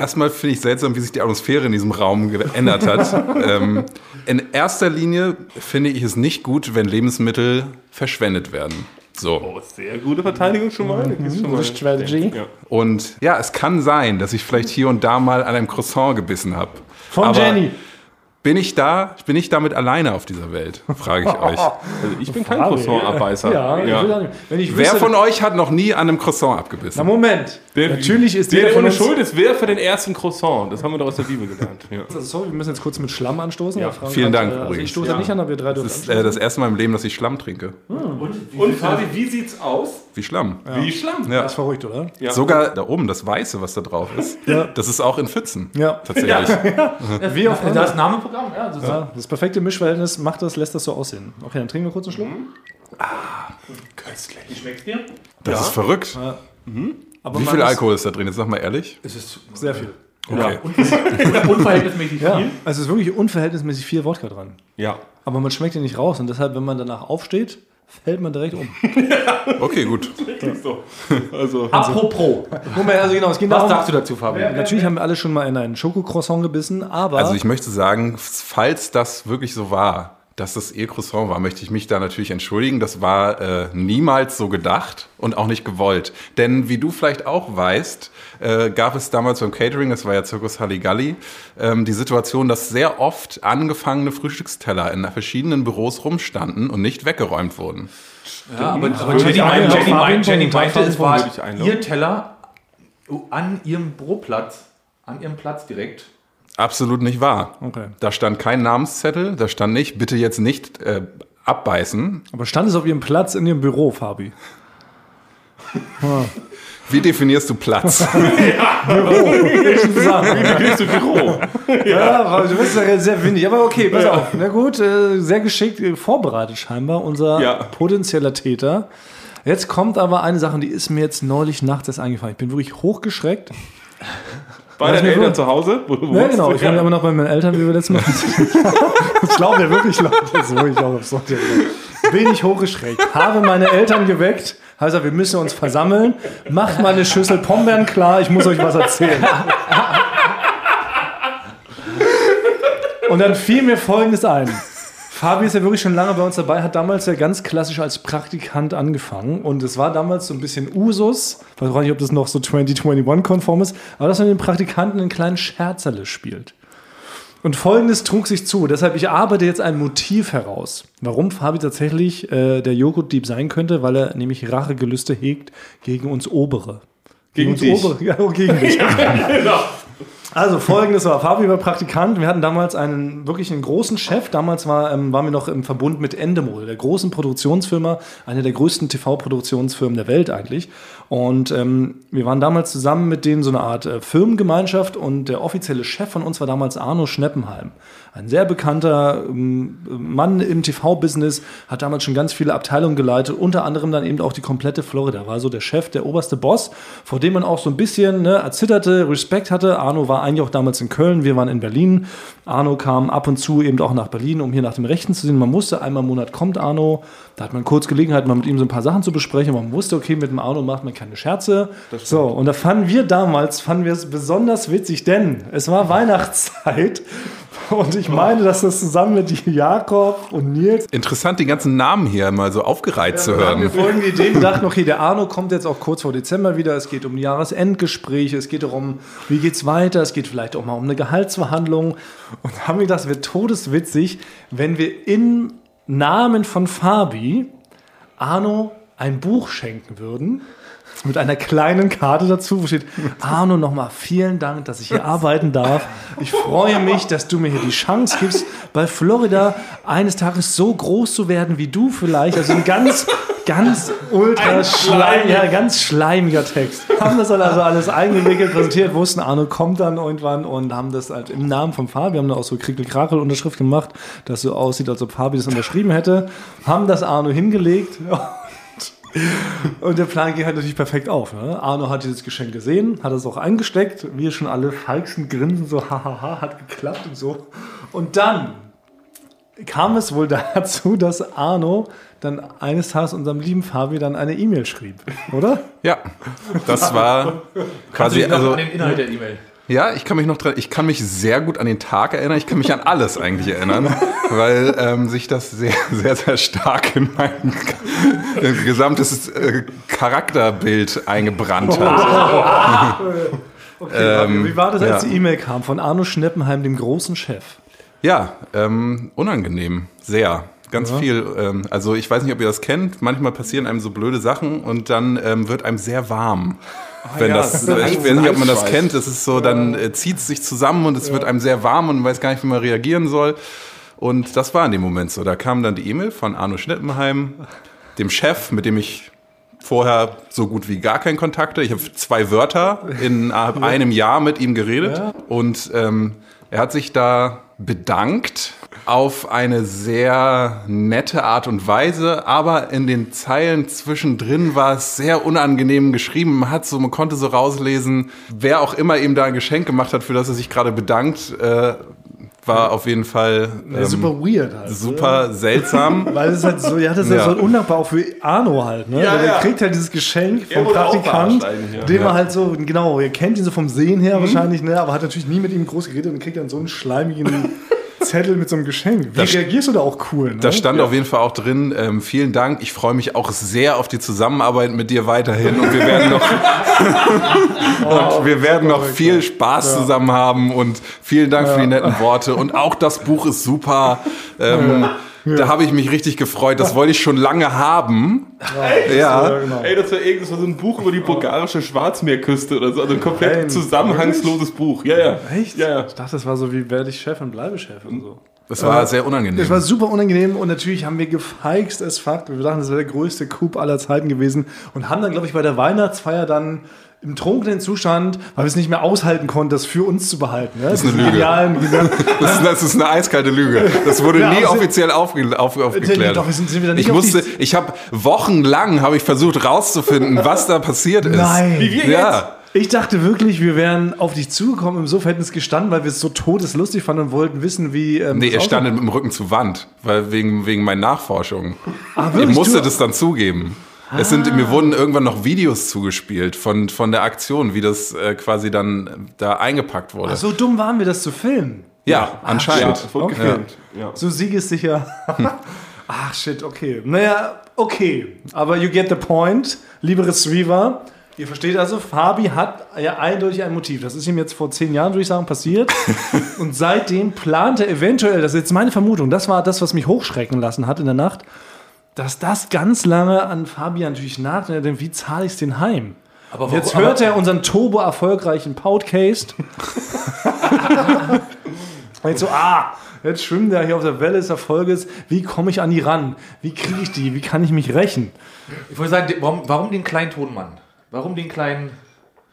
F: Erstmal finde ich seltsam, wie sich die Atmosphäre in diesem Raum geändert hat. *laughs* ähm, in erster Linie finde ich es nicht gut, wenn Lebensmittel verschwendet werden. So.
D: Oh, sehr gute Verteidigung schon mal. Ist schon mal
B: Gute Strategy.
D: Ja.
F: Und ja, es kann sein, dass ich vielleicht hier und da mal an einem Croissant gebissen habe.
B: Von
F: Aber-
B: Jenny.
F: Bin ich da, bin ich damit alleine auf dieser Welt? Frage ich euch. *laughs*
D: Also ich bin kein Croissant-Abbeißer.
B: Ja, ich
F: Wer
B: wüsste,
F: von euch hat noch nie an einem Croissant
B: Na
F: abgebissen?
B: Moment.
D: Der,
B: Natürlich ist
D: der, der
B: von
D: ohne Schuld ist, wer für den ersten Croissant? Das haben wir doch aus der Bibel gelernt. Ja.
B: Also sorry, wir müssen jetzt kurz mit Schlamm anstoßen.
D: Ja,
F: vielen Dank
B: äh, Also ich stoße
F: Ja.
B: nicht an, aber wir drei dürfen
F: Das ist äh, das erste Mal im Leben, dass ich Schlamm trinke.
D: Und Fabi, wie sieht's aus?
F: Wie Schlamm.
D: Wie Schlamm.
F: Ja.
B: Das ist verrückt, oder?
D: Ja.
F: Sogar da oben, das Weiße, was da drauf ist, das ist auch in Pfützen.
B: Ja.
F: Tatsächlich. *laughs*
B: Wie auf
C: Das Namenprogramm, ja. Das ist
B: Ja, das perfekte Mischverhältnis macht das, lässt das so aussehen. Okay, dann trinken wir kurz einen Schluck.
C: Wie schmeckt's dir?
F: Das ist verrückt.
B: Aber
F: Wie
B: man
F: viel Alkohol ist da drin? Jetzt sag mal ehrlich.
C: Es ist
B: Sehr viel.
F: Okay.
C: unverhältnismäßig *laughs*
B: Ja,
C: viel.
B: also es ist wirklich unverhältnismäßig viel Wodka dran.
D: Ja.
B: Aber man schmeckt ihn nicht raus und deshalb, wenn man danach aufsteht, fällt man direkt um. *laughs*
F: Okay, gut.
D: So. *laughs* Also,
C: Apropos.
B: Moment, also genau, es geht
C: Was
B: darum,
C: sagst du dazu, Fabian?
B: Natürlich haben wir alle schon mal in einen Schokocroissant gebissen, aber
F: Also ich möchte sagen, falls das wirklich so war, dass das ihr Croissant war, möchte ich mich da natürlich entschuldigen. Das war äh, niemals so gedacht und auch nicht gewollt. Denn wie du vielleicht auch weißt, äh, gab es damals beim Catering, das war ja Zirkus Halligalli, ähm, die Situation, dass sehr oft angefangene Frühstücksteller in verschiedenen Büros rumstanden und nicht weggeräumt wurden.
C: Ja, aber, aber Jenny, Jenny,
B: Fabian,
C: meinte, Jenny meinte, es war ihr Teller an ihrem Büroplatz, an ihrem Platz direkt.
F: Absolut nicht wahr.
B: Okay.
F: Da stand kein Namenszettel, da stand nicht, bitte jetzt nicht äh, abbeißen.
B: aber stand es auf ihrem Platz in ihrem Büro, Fabi?
F: Wie definierst du Platz? *laughs*
D: gehst *laughs* du Büro?
B: Ja, aber du bist ja sehr windig. Aber okay, pass auf. Na gut, äh, sehr geschickt äh, vorbereitet scheinbar, unser
D: Ja.
B: potenzieller Täter. Jetzt kommt aber eine Sache, die ist mir jetzt neulich nachts erst eingefallen. Ich bin wirklich hochgeschreck.
D: Bei deinen Eltern zu Hause? Wo
B: Ja, genau. Ich
D: Ja.
B: immer noch bei meinen Eltern, wie wir letztes Mal. das *laughs* glauben ja wirklich Leute. Das ist wirklich auch absurd. Bin ich hochgeschreckt. Habe meine Eltern geweckt. Habe gesagt, wir müssen uns versammeln. Macht mal eine Schüssel Pombeeren klar. Ich muss euch was erzählen. Und dann fiel mir Folgendes ein. Fabi ist ja wirklich schon lange bei uns dabei, hat damals ja ganz klassisch als Praktikant angefangen. Und es war damals so ein bisschen Usus. Ich weiß auch nicht, ob das noch so 2021-konform ist, aber dass man den Praktikanten einen kleinen Scherzerle spielt. Und folgendes trug sich zu. Deshalb, ich arbeite jetzt ein Motiv heraus. Warum Fabi tatsächlich äh, der Joghurtdieb sein könnte, weil er nämlich Rachegelüste hegt gegen uns Obere.
D: Gegen
B: uns
D: dich.
B: Obere. *laughs* Ja, gegen dich. *laughs*
D: Genau.
B: Also folgendes war, Fabi war Praktikant. Wir hatten damals einen wirklich einen großen Chef. Damals war, ähm, waren wir noch im Verbund mit Endemol, der großen Produktionsfirma, eine der größten TV-Produktionsfirmen der Welt eigentlich. Und ähm, wir waren damals zusammen mit denen so eine Art äh, Firmengemeinschaft und der offizielle Chef von uns war damals Arno Schneppenheim. Ein sehr bekannter ähm, Mann im TV-Business, hat damals schon ganz viele Abteilungen geleitet, unter anderem dann eben auch die komplette Florida. War so der Chef, der oberste Boss, vor dem man auch so ein bisschen ne, erzitterte, Respekt hatte. Arno war eigentlich auch damals in Köln, wir waren in Berlin. Arno kam ab und zu eben auch nach Berlin, um hier nach dem Rechten zu sehen. Man musste, einmal im Monat kommt Arno. Da hat man kurz Gelegenheit, mal mit ihm so ein paar Sachen zu besprechen. Man wusste, okay, mit dem Arno macht man keine Scherze. So, und da fanden wir damals, fanden wir es besonders witzig, denn es war Weihnachtszeit. *laughs* Und ich meine, dass das zusammen mit Jakob und Nils
F: Interessant, die ganzen Namen hier mal so aufgereiht zu
B: da haben wir
F: hören.
B: folgende Idee. Wir dachten, okay, der Arno kommt jetzt auch kurz vor Dezember wieder. Es geht um Jahresendgespräche. Es geht darum, wie geht's weiter. Es geht vielleicht auch mal um eine Gehaltsverhandlung. Und haben wir gedacht, es wird todeswitzig, wenn wir im Namen von Fabi Arno ein Buch schenken würden. Mit einer kleinen Karte dazu, wo steht, Arno, nochmal vielen Dank, dass ich hier arbeiten darf. Ich freue mich, dass du mir hier die Chance gibst, bei Florida eines Tages so groß zu werden wie du vielleicht. Also ein ganz, ganz ultra schleim, ja, ganz schleimiger Text. Haben das dann also alles eingewickelt, präsentiert, wussten, Arno kommt dann irgendwann und haben das halt im Namen von Fabi, haben da auch so Krickel-Krakel-Unterschrift gemacht, dass so aussieht, als ob Fabi das unterschrieben hätte. Haben das Arno hingelegt. Und der Plan ging halt natürlich perfekt auf. Ne? Arno hat dieses Geschenk gesehen, hat es auch eingesteckt. Wir schon alle feixend grinsen, so hahaha, hat geklappt und so. Und dann kam es wohl *laughs* dazu, dass Arno dann eines Tages unserem lieben Fabi dann eine E-Mail schrieb, oder?
F: Ja, das war quasi, also
C: an den Inhalt der E-Mail.
F: Ja, ich kann mich noch dran, ich kann mich sehr gut an den Tag erinnern, ich kann mich an alles eigentlich erinnern, *laughs* weil ähm, sich das sehr, sehr, sehr stark in mein *laughs* gesamtes äh, Charakterbild eingebrannt hat. *laughs*
B: Okay,
F: Ähm,
B: wie war das, als
F: ja.
B: die E-Mail kam von Arno Schneppenheim, dem großen Chef?
F: Ja, ähm, unangenehm. Sehr. Ganz viel. Ähm, also ich weiß nicht, ob ihr das kennt. Manchmal passieren einem so blöde Sachen und dann ähm, wird einem sehr warm. Wenn
D: ja,
F: das,
D: das ist
F: ich weiß nicht, ob man das kennt. Das ist so, dann äh, zieht es sich zusammen und es wird einem sehr warm und man weiß gar nicht, wie man reagieren soll. Und das war in dem Moment so. Da kam dann die E-Mail von Arno Schnittenheim, dem Chef, mit dem ich vorher so gut wie gar keinen Kontakt hatte. Ich habe zwei Wörter in *laughs* einem Jahr mit ihm geredet und ähm, er hat sich da bedankt auf eine sehr nette Art und Weise, aber in den Zeilen zwischendrin war es sehr unangenehm geschrieben. Man hat so, man konnte so rauslesen, wer auch immer ihm da ein Geschenk gemacht hat, für das er sich gerade bedankt, äh, war auf jeden Fall ähm,
B: super weird halt.
F: super seltsam. *laughs*
B: Weil es ist halt so, ja, das ist
F: Ja.
B: ja. so undankbar auch für Arno halt, ne?
D: Ja,
B: Weil
D: ja.
B: er kriegt halt dieses Geschenk vom Praktikant,
D: Ja.
B: er halt so, genau, ihr kennt ihn so vom Sehen her wahrscheinlich, ne? Aber hat natürlich nie mit ihm groß geredet und kriegt dann so einen schleimigen *laughs* Zettel mit so einem Geschenk. Wie
F: Das-
B: reagierst du da auch cool, ne?
F: Da stand auf jeden Fall auch drin, ähm, vielen Dank, ich freue mich auch sehr auf die Zusammenarbeit mit dir weiterhin. Und wir werden noch, *laughs* und wir werden noch viel Spaß zusammen haben. Und vielen Dank für die netten Worte. Und auch das Buch ist super. Ähm, Da habe ich mich richtig gefreut, das wollte ich schon lange haben. Ja,
B: genau.
D: Ey, das irgendwas so ein Buch über die bulgarische Schwarzmeerküste oder so. Also ein komplett
B: Nein,
D: zusammenhangsloses Buch. Ja, ja.
B: Echt?
D: Ja, ja.
B: Ich dachte, das war so wie werde ich Chef und bleibe Chef und so.
F: das war sehr unangenehm.
B: Das war super unangenehm und natürlich haben wir gefeixt as fuck. Wir dachten, das wäre der größte Coup aller Zeiten gewesen und haben dann, glaube ich, bei der Weihnachtsfeier dann im trunkenen Zustand, weil wir es nicht mehr aushalten konnten, das für uns zu behalten. Das
F: ist eine Lüge. Das ist, das ist eine eiskalte Lüge. Das wurde
B: Ja,
F: nie offiziell aufge, auf, aufgeklärt.
B: Doch, wir sind, sind
F: ich musste, ich habe wochenlang habe ich versucht rauszufinden, was da passiert ist.
B: Nein. Wie
D: wir
F: ja.
B: Ich dachte wirklich, wir wären auf dich zugekommen, im Sofa hätten es gestanden, weil wir es so todeslustig fanden und wollten wissen, wie. Ähm,
F: Nee,
B: das
F: er
B: aussieht.
F: stand mit dem Rücken zur Wand, weil wegen, wegen meinen Nachforschungen.
B: Ah,
F: ich
B: wirklich?
F: musste
B: Du-
F: das dann zugeben. Es sind, mir wurden irgendwann noch Videos zugespielt von, von der Aktion, wie das äh, quasi dann da eingepackt wurde.
B: Ach, so dumm waren wir, das zu filmen.
F: ja,
D: Ja,
F: anscheinend.
D: es wurde
B: Okay.
D: gefilmt. Ja.
B: So siegessicher. *laughs* Ach shit, okay. Naja, okay. Aber you get the point, liebe Receiver. Ihr versteht also, Fabi hat ja eindeutig ein Motiv. Das ist ihm jetzt vor zehn Jahren, würde ich sagen, passiert. *laughs* Und seitdem plant er eventuell, das ist jetzt meine Vermutung, das war das, was mich hochschrecken lassen hat in der Nacht, dass das ganz lange an Fabian natürlich naht. Und er denkt, wie zahle ich es denn heim?
C: Aber
B: Und jetzt
C: warum-
B: hört er unseren turbo-erfolgreichen Podcast. *laughs* Jetzt so, ah, jetzt schwimmt er hier auf der Welle des Erfolges. Wie komme ich an die ran? Wie kriege ich die? Wie kann ich mich rächen?
C: Ich wollte sagen, warum, warum den kleinen Tonmann? Warum den kleinen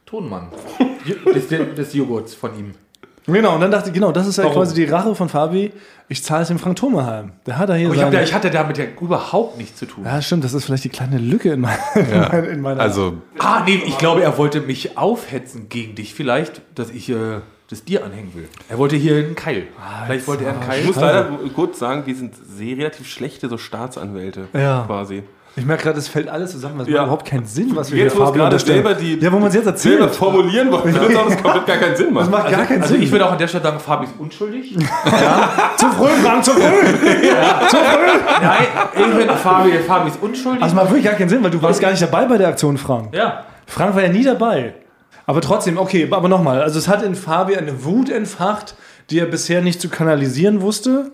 C: Tonmann? *laughs* des, des Joghurts von ihm.
B: Genau, und dann dachte ich, genau, das ist ja
C: Warum?
B: quasi die Rache von Fabi. Ich zahle es dem Frank Thomerheim. Der hat da hier
C: Aber ich, hab
B: seine-
C: da, ich hatte damit ja überhaupt nichts zu tun.
B: Ja, stimmt, das ist vielleicht die kleine Lücke in, mein, *laughs* in, mein, in meiner.
F: Also,
C: Ah, nee, ich glaube, er wollte mich aufhetzen gegen dich vielleicht, dass ich äh, das dir anhängen will. Er wollte hier einen Keil. vielleicht wollte er einen Keil.
D: Ich muss leider kurz sagen, wir sind sehr relativ schlechte so Staatsanwälte
B: Ja.
D: quasi.
B: Ich merke gerade, es fällt alles zusammen. Das
D: Ja.
B: macht überhaupt keinen Sinn, was wir
D: Jetzt,
B: hier
D: wo es
B: Fabi
D: gerade
B: unterstellen.
D: selber die
B: Ja, wo man es jetzt
D: selber
B: erzählt.
D: formulieren wollen, das komplett gar keinen Sinn
B: Das
D: machen.
B: macht gar keinen
C: Also
B: Sinn.
C: ich würde auch an der Stelle sagen, Fabi ist unschuldig. *laughs*
B: zu früh, Frank, zu früh.
C: Nein, ich finde, Fabi, Fabi ist unschuldig.
B: Das macht wirklich gar keinen Sinn, weil du warst gar nicht dabei bei der Aktion, Frank.
C: ja.
B: Frank war ja nie dabei. Aber trotzdem, okay, aber nochmal. Also es hat in Fabi eine Wut entfacht, die er bisher nicht zu kanalisieren wusste.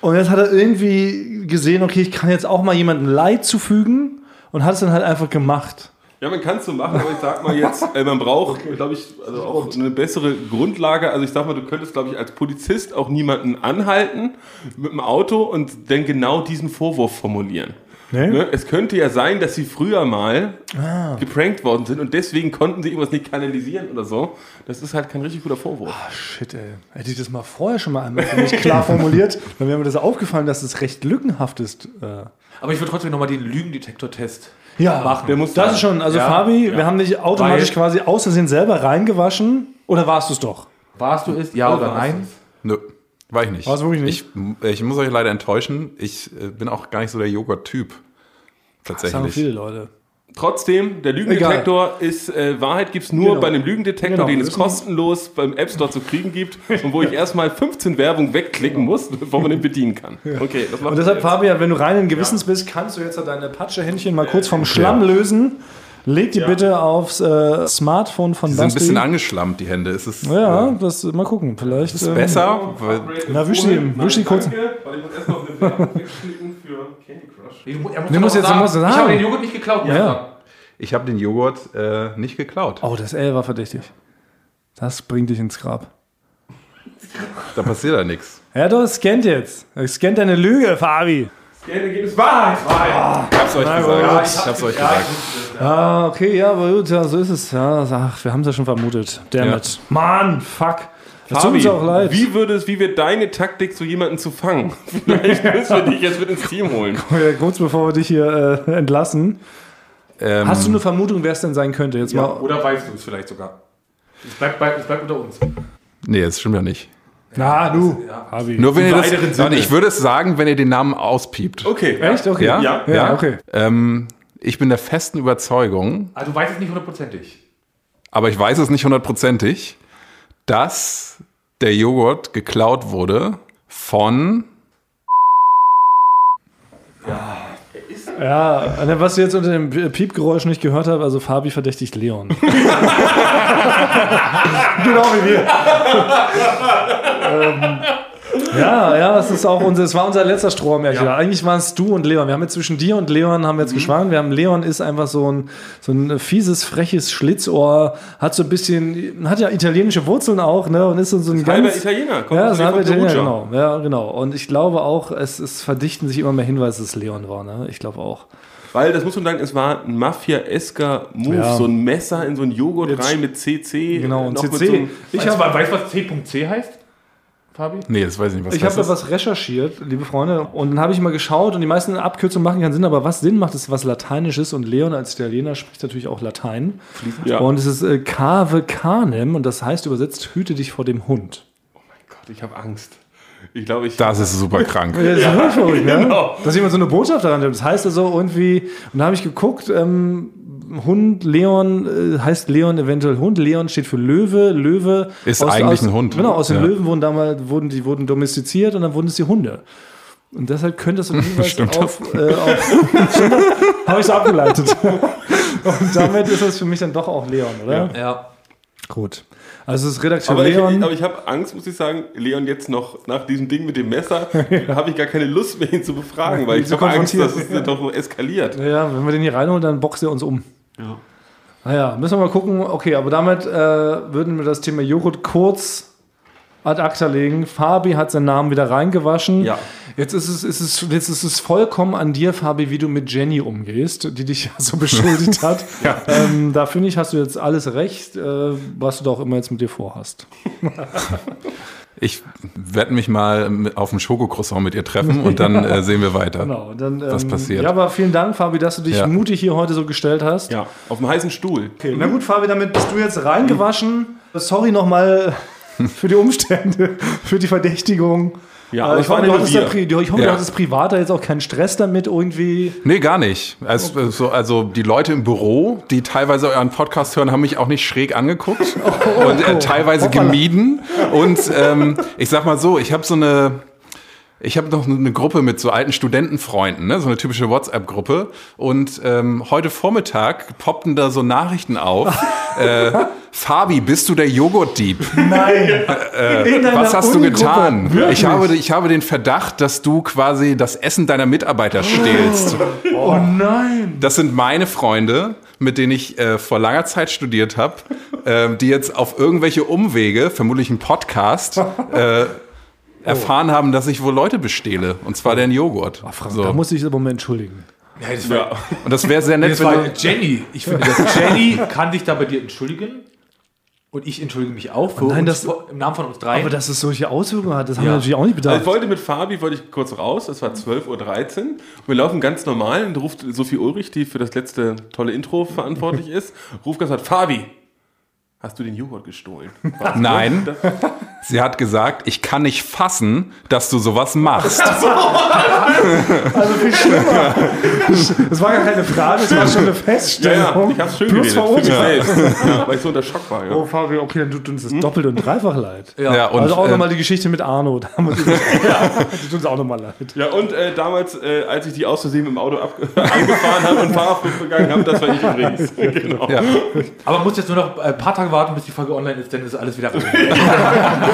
B: Und jetzt hat er irgendwie gesehen, okay, ich kann jetzt auch mal jemandem Leid zufügen und hat es dann halt einfach gemacht.
D: Ja, man kann es so machen, aber ich sag mal jetzt, äh, man braucht, glaube ich, also auch eine bessere Grundlage. Also ich sag mal, du könntest, glaube ich, als Polizist auch niemanden anhalten mit dem Auto und dann genau diesen Vorwurf formulieren.
B: Nee?
D: Ne? Es könnte ja sein, dass sie früher mal geprankt worden sind und deswegen konnten sie irgendwas nicht kanalisieren oder so. Das ist halt kein richtig guter Vorwurf.
B: Shit, ey. Hätte ich das mal vorher schon mal einmal mich klar formuliert, *laughs* dann wäre mir das aufgefallen, dass es recht lückenhaft ist. Äh,
C: Aber ich würde trotzdem nochmal den Lügendetektor-Test
B: ja,
C: machen.
D: Der muss
B: das
D: sein.
B: ist schon, also
C: Ja,
B: Fabi,
C: ja.
B: wir haben dich automatisch
C: Weil-
B: quasi aus Versehen selber reingewaschen. Oder warst du es doch?
C: Warst du es? Ja oder
D: war's
C: nein?
F: nö, war ich nicht.
B: War's wirklich nicht?
F: Ich, ich muss euch leider enttäuschen. Ich äh, bin auch gar nicht so der Joghurt-Typ.
B: Das sagen
F: Tatsächlich.
B: viele Leute.
D: Trotzdem, der Lügendetektor ist, äh, Wahrheit gibt es nur
B: Genau.
D: bei einem Lügendetektor,
B: Genau,
D: den es kostenlos beim App Store zu kriegen gibt und wo ich erstmal 15 Werbung wegklicken muss, *laughs* bevor man den bedienen kann. Okay, das macht
B: Und deshalb. Fabian, wenn du reinen Gewissens bist, kannst du jetzt deine Patschehändchen mal kurz vom Schlamm lösen Leg die bitte aufs äh, Smartphone von
F: Die sind ein
B: Basti.
F: bisschen angeschlammt, die Hände. Ist es
B: ja, das mal gucken. Vielleicht.
F: ist
B: ähm,
F: besser? Weil,
B: Na, wisch die, wisch die kurz.
D: Danke, weil ich muss erst noch eine Werbung wegklicken für Candy Crush.
C: Er muss,
B: Du jetzt- du musst
C: Ich
B: sagen.
C: habe den Joghurt nicht geklaut.
B: Ja.
C: sagen.
F: ich habe den Joghurt äh, nicht geklaut.
B: Oh, das L war verdächtig. Das bringt dich ins Grab.
F: Da passiert ja nichts.
B: Ja, doch, es scannt jetzt. Es scannt deine Lüge, Fabi.
D: Ergebnis Wahrheit.
F: Ich hab's euch gesagt. Ich hab's euch gesagt.
B: Ah, okay, ja, aber gut, ja, so ist es. Ja, ach, wir haben es ja schon vermutet. Damit. Mann, fuck. Das tut uns auch leid.
D: Wie würde es, wie wird deine Taktik, so jemanden zu fangen? *laughs* Vielleicht müssen wir dich jetzt mit ins Team holen. *laughs*
B: Ja, kurz bevor wir dich hier äh, entlassen.
F: Ähm,
B: Hast du eine Vermutung, wer es denn sein könnte? Jetzt mal.
C: Oder weißt du es vielleicht sogar? Es bleibt, bei, es bleibt unter uns.
F: Nee, das stimmt ja nicht.
B: Na, du. Fabi.
F: Nur wenn ihr das,
D: weiteren Sinne.
F: Nein, ich würde es sagen, wenn ihr den Namen auspiept.
D: Okay.
B: Echt? Okay.
F: Ja?
D: Ja.
B: Ja, okay.
F: Ähm, ich bin der festen Überzeugung,
C: Also du weißt es nicht hundertprozentig.
F: aber ich weiß es nicht hundertprozentig, dass der Joghurt geklaut wurde von.
B: Ja, ne, was du jetzt unter dem Piepgeräusch nicht gehört hast, also Fabi verdächtigt Leon. *laughs* genau wie wir. Ähm, ja, ja, es ist auch unser, es war unser letzter Strohmärchen. Eigentlich waren es du und Leon. Wir haben jetzt zwischen dir und Leon haben wir jetzt geschwankt. Wir haben Leon ist einfach so ein, so ein fieses, freches Schlitzohr, hat so ein bisschen, hat ja italienische Wurzeln auch, ne, und ist so, so ein
D: Halber
B: ganz,
D: Italiener. Kommt
B: ja,
D: aus
B: wir
D: Perugia.
B: genau. Ja, genau. Und ich glaube auch, es, es verdichten sich immer mehr Hinweise, dass es Leon war. Ne? Ich glaube auch.
D: Weil, das muss man sagen, es war ein Mafia-esker Move.
B: Ja.
D: So ein Messer in so einen Joghurt
B: Jetzt-
D: rein mit CC.
B: Genau, und CC.
D: so
B: ich
C: Weißt,
B: habe
C: du, weißt du, was C.C heißt? Fabi?
F: Nee, das weiß ich nicht, was
B: ich habe
F: ist.
B: was recherchiert, liebe Freunde, und dann habe ich mal geschaut und die meisten Abkürzungen machen keinen Sinn, aber was Sinn macht, ist was Lateinisches und Leon als Italiener spricht natürlich auch Latein.
D: Ja.
B: Und es ist äh, Cave Canem und das heißt übersetzt, hüte dich vor dem Hund.
D: Gott, ich habe Angst. Ich glaube, ich.
F: Das ist super krank. *laughs*
B: Das ist wirklich verrückt, ne?
D: Genau.
B: Dass jemand so eine Botschaft daran hat. Das heißt also irgendwie, und da habe ich geguckt, ähm, Hund, Leon, äh, heißt Leon eventuell Hund. Leon steht für Löwe. Löwe
F: Ist eigentlich ein Hund.
B: Genau, aus den
F: Ja.
B: Löwen wurden damals wurden die wurden domestiziert und dann wurden es die Hunde. Und deshalb könnte es ein *laughs* Hinweis
F: Stimmt
B: auf, äh, auf *laughs* habe ich so abgeleitet. *laughs* und damit ist es für mich dann doch auch Leon, oder?
C: Ja.
B: Gut. Also es ist Redakteur
D: aber ich,
B: Leon.
D: aber ich habe Angst, muss ich sagen, Leon jetzt noch nach diesem Ding mit dem Messer, habe ich gar keine Lust mehr, ihn zu befragen, weil ich habe Angst, dass es doch so eskaliert.
B: Ja, wenn wir den hier reinholen, dann boxt er uns um. Ja. Naja, müssen wir mal gucken. Okay, aber damit äh, würden wir das Thema Joghurt kurz ad acta legen. Fabi hat seinen Namen wieder reingewaschen.
D: Ja.
B: Jetzt ist es, ist es, jetzt ist es vollkommen an dir, Fabi, wie du mit Jenny umgehst, die dich *laughs* ja so beschuldigt *laughs* hat. ähm, da finde ich, hast du jetzt alles recht, äh, was du da auch immer jetzt mit dir vorhast. *laughs*
F: Ich werde mich mal auf dem Schokocroissant mit ihr treffen und dann *laughs* äh, sehen wir weiter.
B: Genau. Dann,
F: Was
B: ähm,
F: passiert.
B: Ja, aber vielen Dank, Fabi, dass du dich
F: Ja.
B: mutig hier heute so gestellt hast.
D: Ja, auf dem heißen Stuhl.
B: Okay, na gut, Fabi, damit bist du jetzt reingewaschen. Sorry nochmal *laughs* für die Umstände, für die Verdächtigung.
D: Ja, aber
B: ich hoffe, du hattest, pri- ich hoffe, du
F: Ja.
B: hattest privat da jetzt auch keinen Stress damit irgendwie.
F: Nee, gar nicht. Also, so, also die Leute im Büro, die teilweise euren Podcast hören, haben mich auch nicht schräg angeguckt *laughs* und äh, teilweise
B: Hoppala.
F: gemieden. Und ähm, ich sag mal so, ich habe so eine, ich habe noch eine Gruppe mit so alten Studentenfreunden, ne? so eine typische WhatsApp-Gruppe. Und ähm, heute Vormittag poppten da so Nachrichten auf. *laughs* äh, Fabi, bist du der Joghurtdieb?
B: Nein. In deiner
F: Was hast du getan?
B: Wirklich?
F: Ich habe, ich habe den Verdacht, dass du quasi das Essen deiner Mitarbeiter stehlst.
B: Oh nein.
F: Das sind meine Freunde, mit denen ich äh, vor langer Zeit studiert habe, äh, die jetzt auf irgendwelche Umwege, vermutlich ein Podcast, *laughs* äh, erfahren haben, dass ich wohl Leute bestehle. Und zwar den Joghurt.
B: Frank,
F: So.
B: Da muss ich aber mal entschuldigen.
C: Ja, das war,
F: Und das wäre sehr nett,
C: das war Jenny. Ich finde, dass Jenny kann sich da bei dir entschuldigen. Und ich entschuldige mich auch für
B: nein,
C: uns,
B: das-
C: im Namen von uns drei.
B: Aber dass es solche Auswirkungen hat, das haben wir
C: Ja.
B: natürlich auch nicht
D: Also
B: bedacht.
D: ich wollte mit Fabi, wollte ich kurz raus, es war 12.13 Uhr. Und wir laufen ganz normal und ruft Sophie Ulrich, die für das letzte tolle Intro verantwortlich *laughs* ist, ruft ganz laut, Fabi, hast du den Joghurt gestohlen? *laughs* Was?
F: Nein. Sie hat gesagt, ich kann nicht fassen, dass du sowas machst.
B: Also viel schlimmer. Das war gar keine Frage, das war schon eine
D: Ja,
B: Feststellung.
D: ja, ich hab's schön
B: Plus
D: geredet. Für mich selbst. Ja, weil ich so unter Schock war. Ja.
B: Oh, Fabio, okay, dann tut uns das doppelt und dreifach leid.
F: Ja, und,
B: also auch
F: ähm,
B: nochmal die Geschichte mit Arno. *laughs* Die tut uns auch nochmal leid.
D: Ja, und äh, damals, äh, als ich die aus Versehen mit dem Auto ab *laughs* angefahren habe und Fahrerflug begangen habe, das war ich übrigens. *laughs* genau.
F: ja.
C: Aber man muss jetzt nur noch ein paar Tage warten, bis die Folge online ist, dann ist alles wieder rein.